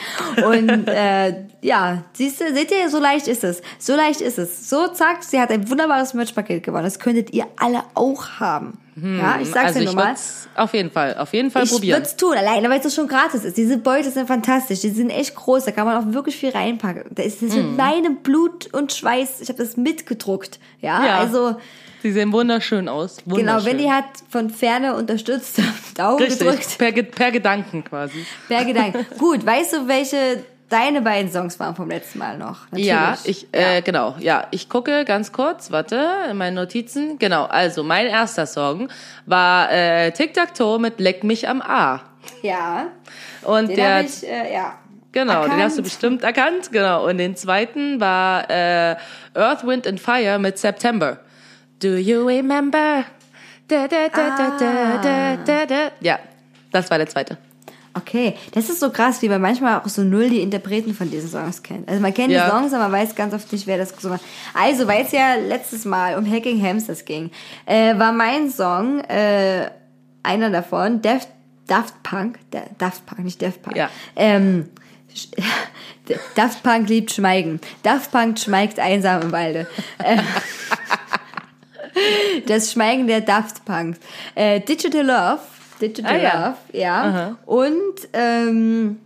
und äh, ja, siehst du, seht ihr, so leicht ist es, so leicht ist es, so zack, sie hat ein wunderbares Merchpaket gewonnen, das könntet ihr alle auch haben, ja, ich sag's also dir ich nur mal. würd's auf jeden Fall, auf jeden Fall Ich probieren. würde es tun, alleine weil es schon gratis ist. Diese Beute sind fantastisch, die sind echt groß, da kann man auch wirklich viel reinpacken. Da ist das Mhm. mit meinem Blut und Schweiß, ich habe das mitgedruckt, ja, Ja. also Sie sehen wunderschön aus. Wunderschön. genau, wenn die hat von Ferne unterstützt, *laughs* Daumen Richtig, gedrückt, per, per Gedanken quasi. per Gedanken. *laughs* Gut, weißt du, welche deine beiden Songs waren vom letzten Mal noch? Natürlich. Ja, ich, äh, genau, ja, ich gucke ganz kurz, warte, in meinen Notizen. Genau, also mein erster Song war äh, Tic-Tac-Toe mit Leck mich am A. ja, Und den der, ich, äh, ja. genau, den hast du erkannt. bestimmt erkannt, genau. Und den zweiten war äh, Earth, Wind and Fire mit September. Do you remember? Da, da, da, da, da, da, da, da. Ja, das war der zweite. Okay, das ist so krass, wie man manchmal auch so null die Interpreten von diesen Songs kennt. Also man kennt Ja. die Songs, aber man weiß ganz oft nicht, wer das gesungen hat. Also, weil es ja letztes Mal um Hacking Hamsters ging, äh, war mein Song äh, einer davon, Daft, Daft Punk, Da- Daft Punk, nicht Daft Punk. Ja. Ähm, *laughs* Daft Punk liebt Schweigen. Daft Punk schweigt einsam im Walde. *laughs* Das Schweigen der Daft Punk. Äh, Digital Love. Digital Ah, ja. Love, ja. Und ähm,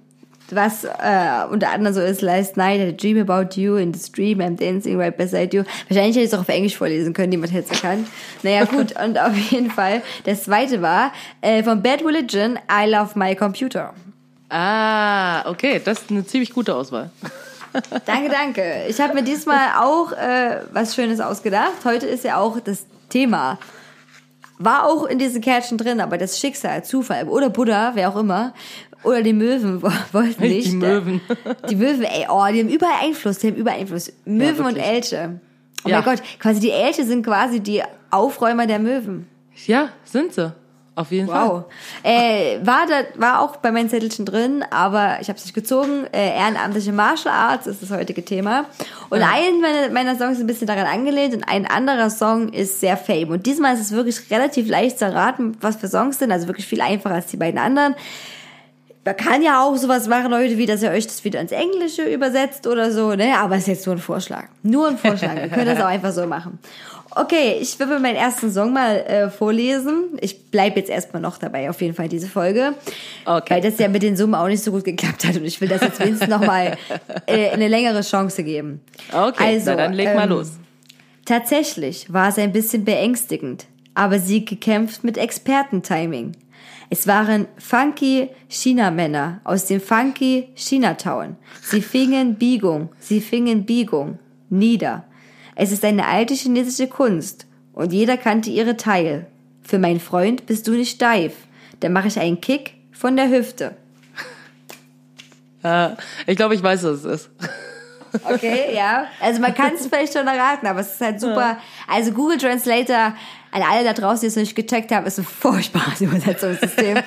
was äh, unter anderem so ist, Last Night I had a dream about you in the stream, I'm dancing right beside you. Wahrscheinlich hätte ich es auch auf Englisch vorlesen können, niemand hätte es erkannt. Naja, *laughs* gut, und auf jeden Fall, das zweite war äh, von Bad Religion, I Love My Computer. Ah, okay, das ist eine ziemlich gute Auswahl. *laughs* Danke, danke. Ich habe mir diesmal auch äh, was Schönes ausgedacht. Heute ist ja auch das Thema. War auch in diesen Kärtchen drin, aber das Schicksal, Zufall oder Buddha, wer auch immer, oder die Möwen wo- *laughs* wollten Die nicht. Möwen. *laughs* Die Möwen, ey, oh, die haben überall Einfluss, die haben überall Einfluss. Möwen und wirklich. Elche. Oh Ja. mein Gott, quasi die Elche sind quasi die Aufräumer der Möwen. Ja, sind sie. Auf jeden Fall. Wow. Äh, war, da, war auch bei meinen Zettelchen drin, aber ich habe es nicht gezogen. Äh, ehrenamtliche Martial Arts ist das heutige Thema. Und ein meiner, meiner Songs ist ein bisschen daran angelehnt und ein anderer Song ist sehr Fame. Und diesmal ist es wirklich relativ leicht zu erraten, was für Songs sind. Also wirklich viel einfacher als die beiden anderen. Man kann ja auch sowas machen, Leute, wie dass ihr euch das wieder ins Englische übersetzt oder so, ne? Aber es ist jetzt nur ein Vorschlag. Nur ein Vorschlag. Ihr könnt das auch *laughs* einfach so machen. Okay, ich will meinen ersten Song mal äh, vorlesen. Ich bleib jetzt erstmal noch dabei, auf jeden Fall, diese Folge. Okay. Weil das ja mit den Summen auch nicht so gut geklappt hat und ich will das jetzt wenigstens nochmal äh, eine längere Chance geben. Okay, Also, na dann leg mal ähm, los. Tatsächlich war es ein bisschen beängstigend, aber sie gekämpft mit Expertentiming. Es waren funky China-Männer aus dem funky Chinatown. Sie fingen Biegung, sie fingen Biegung nieder. Es ist eine alte chinesische Kunst und jeder kannte ihre Teil. Für meinen Freund bist du nicht steif. Dann mache ich einen Kick von der Hüfte. Ja, ich glaube, ich weiß, was es ist. Okay, *laughs* ja. Also man kann es vielleicht schon erraten, aber es ist halt super. Also Google Translator, an alle da draußen, die es noch nicht gecheckt haben, ist ein furchtbares *laughs* Übersetzungssystem.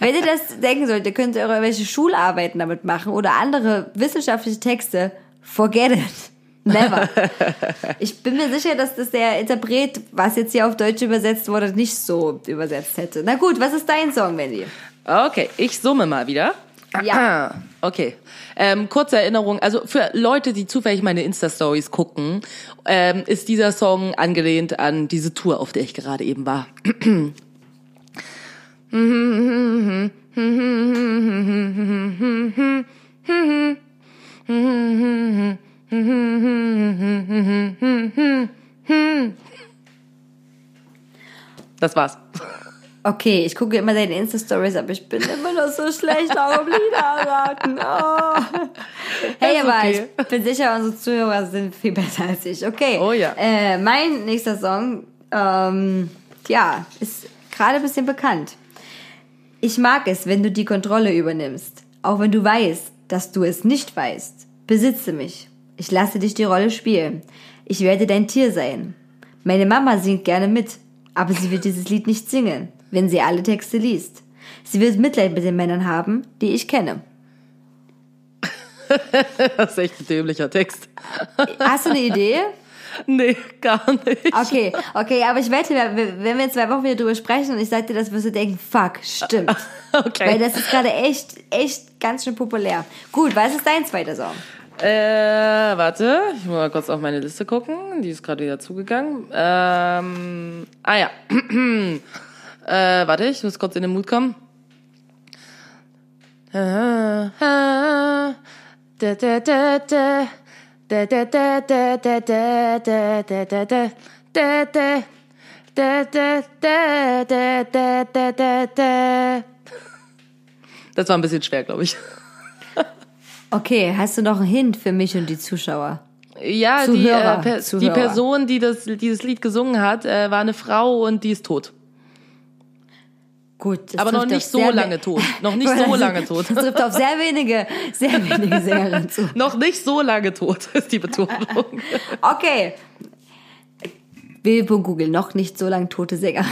Wenn ihr das denken sollt, ihr könnt irgendwelche Schularbeiten damit machen oder andere wissenschaftliche Texte. Forget it. Never. *laughs* Ich bin mir sicher, dass das der Interpret, was jetzt hier auf Deutsch übersetzt wurde, nicht so übersetzt hätte. Na gut, was ist dein Song, Wendy? Okay, ich summe mal wieder. Ja. *clears throat* Okay. Ähm, kurze Erinnerung, also für Leute, die zufällig meine Insta-Stories gucken, ähm, ist dieser Song angelehnt an diese Tour, auf der ich gerade eben war. *clears throat* Das war's. Okay, ich gucke immer deine Insta-Stories, aber ich bin immer noch so schlecht auf Liederraten. Oh. *laughs* Hey, Ist aber okay. ich bin sicher, unsere Zuhörer sind viel besser als ich. Okay. Oh ja. Äh, mein nächster Song, ähm, ja, ist gerade ein bisschen bekannt. Ich mag es, wenn du die Kontrolle übernimmst. Auch wenn du weißt, dass du es nicht weißt. Besitze mich. Ich lasse dich die Rolle spielen. Ich werde dein Tier sein. Meine Mama singt gerne mit, aber sie wird dieses Lied nicht singen, wenn sie alle Texte liest. Sie wird Mitleid mit den Männern haben, die ich kenne. *laughs* Das ist echt ein dämlicher Text. Hast du eine Idee? *laughs* Nee, gar nicht. Okay, okay, aber ich wette, wenn wir in zwei Wochen wieder drüber sprechen und ich sag dir das, wirst du denken, fuck, stimmt. *laughs* Okay. Weil das ist gerade echt, echt ganz schön populär. Gut, was ist dein zweiter Song? Äh, warte, ich muss mal kurz auf meine Liste gucken. Die ist gerade wieder zugegangen. Ähm, ah ja. *clears throat* äh, warte, ich muss kurz in den Mut kommen. Das war ein bisschen schwer, glaube ich. Okay, hast du noch einen Hint für mich und die Zuschauer? Ja, die, Zuhörer, äh, per, die. Person, die das, dieses Lied gesungen hat, äh, war eine Frau und die ist tot. Gut. Aber noch nicht so lange tot. Noch nicht so *laughs* lange tot. Das trifft auf sehr wenige, sehr wenige Sängerinnen zu. *laughs* Noch nicht so lange tot, ist die Betonung. *laughs* Okay. Google noch nicht so lang tote Sänger.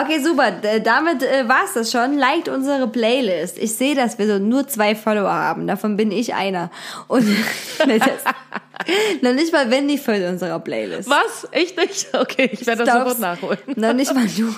Okay, super. Damit äh, war's das schon. Liked unsere Playlist. Ich sehe, dass wir so nur zwei Follower haben. Davon bin ich einer. Und *laughs* noch nicht mal Wendy folgt unserer Playlist. Was? Echt nicht? Okay, ich werde das sofort nachholen. Noch nicht mal du.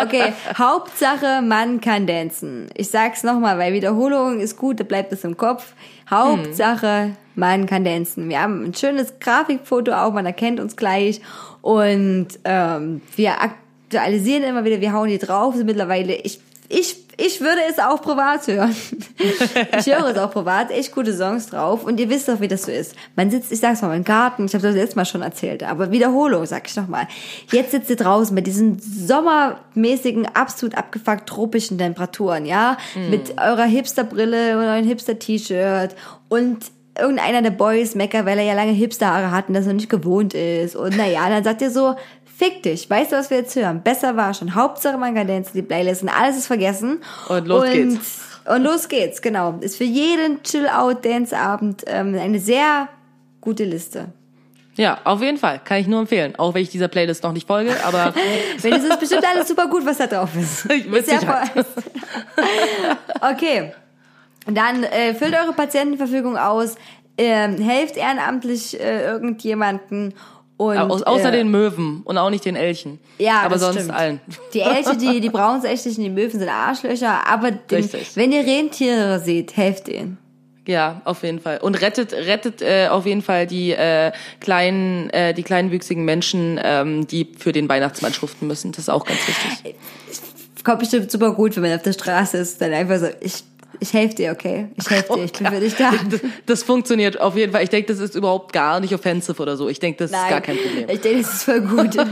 Okay, Hauptsache, man kann dancen. Ich sag's nochmal, weil Wiederholung ist gut, da bleibt es im Kopf. Hauptsache, man kann dancen. Wir haben ein schönes Grafikfoto auch, man erkennt uns gleich. Und ähm, wir aktualisieren immer wieder, wir hauen die drauf. Sind mittlerweile, ich, ich, ich würde es auch privat hören. *laughs* ich höre es auch privat, echt gute Songs drauf. Und ihr wisst doch, wie das so ist. Man sitzt, ich sag's mal, im Garten, ich habe das letztes Mal schon erzählt, aber Wiederholung, sag ich noch mal. Jetzt sitzt ihr draußen mit diesen sommermäßigen, absolut abgefuckt tropischen Temperaturen, ja? Mit eurer Hipsterbrille und eurem Hipster-T-Shirt und irgendeiner der Boys meckert, weil er ja lange Hipsterhaare hat und das noch nicht gewohnt ist. Und naja, dann sagt ihr so, fick dich, weißt du, was wir jetzt hören? Besser war schon. Hauptsache man kann dancen, die Playlist und alles ist vergessen. Und los geht's. Und los geht's, genau. Ist für jeden Chill-Out-Dance-Abend ähm, eine sehr gute Liste. Ja, auf jeden Fall. Kann ich nur empfehlen. Auch wenn ich dieser Playlist noch nicht folge, aber *laughs* Wenn es ist bestimmt alles super gut, was da drauf ist. *laughs* Mit ist ja voll- *laughs* okay. Dann äh, füllt eure Patientenverfügung aus, ähm, helft ehrenamtlich äh, irgendjemanden und au- außer äh, den Möwen und auch nicht den Elchen. Ja, aber sonst stimmt. allen. Die Elche, die, die brauchen es echt nicht, und die Möwen sind Arschlöcher, aber den, wenn ihr Rentiere seht, helft ihnen. Ja, auf jeden Fall. Und rettet, rettet äh, auf jeden Fall die äh, kleinen, äh, die kleinwüchsigen Menschen, ähm, die für den Weihnachtsmann schuften müssen. Das ist auch ganz wichtig. Kommt bestimmt super gut, wenn man auf der Straße ist, dann einfach so, ich, ich helfe dir, okay? Ich helfe dir, ich bin *laughs* für dich da. Das, das funktioniert auf jeden Fall. Ich denke, das ist überhaupt gar nicht offensive oder so. Ich denke, das ist gar kein Problem. Ich denke, das ist voll gut. *laughs*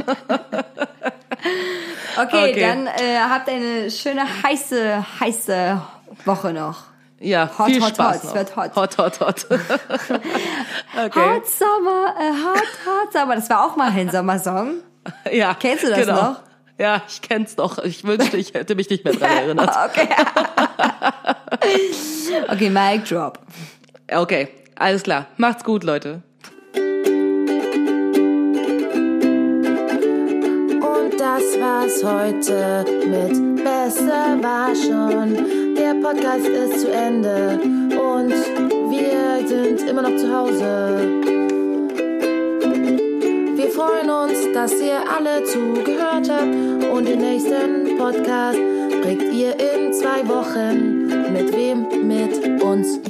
Okay, Okay. dann äh, habt eine schöne, heiße, heiße Woche noch. Ja, Hot, viel hot, Spaß hot, es wird hot. Hot, hot, hot. *laughs* okay. Hot Summer, äh, Hot, Hot Summer. Das war auch mal ein Sommersong. Ja, Kennst du das genau. noch? Ja, ich kenn's noch. Ich wünschte, ich hätte mich nicht mehr dran *laughs* erinnert. Okay. *laughs* okay, Mic Drop. Okay, alles klar. Macht's gut, Leute. Und das war's heute mit Besser war schon. Der Podcast ist zu Ende und wir sind immer noch zu Hause. Wir freuen uns, dass ihr alle zugehört habt und den nächsten Podcast kriegt ihr in zwei Wochen. Mit wem? Mit uns.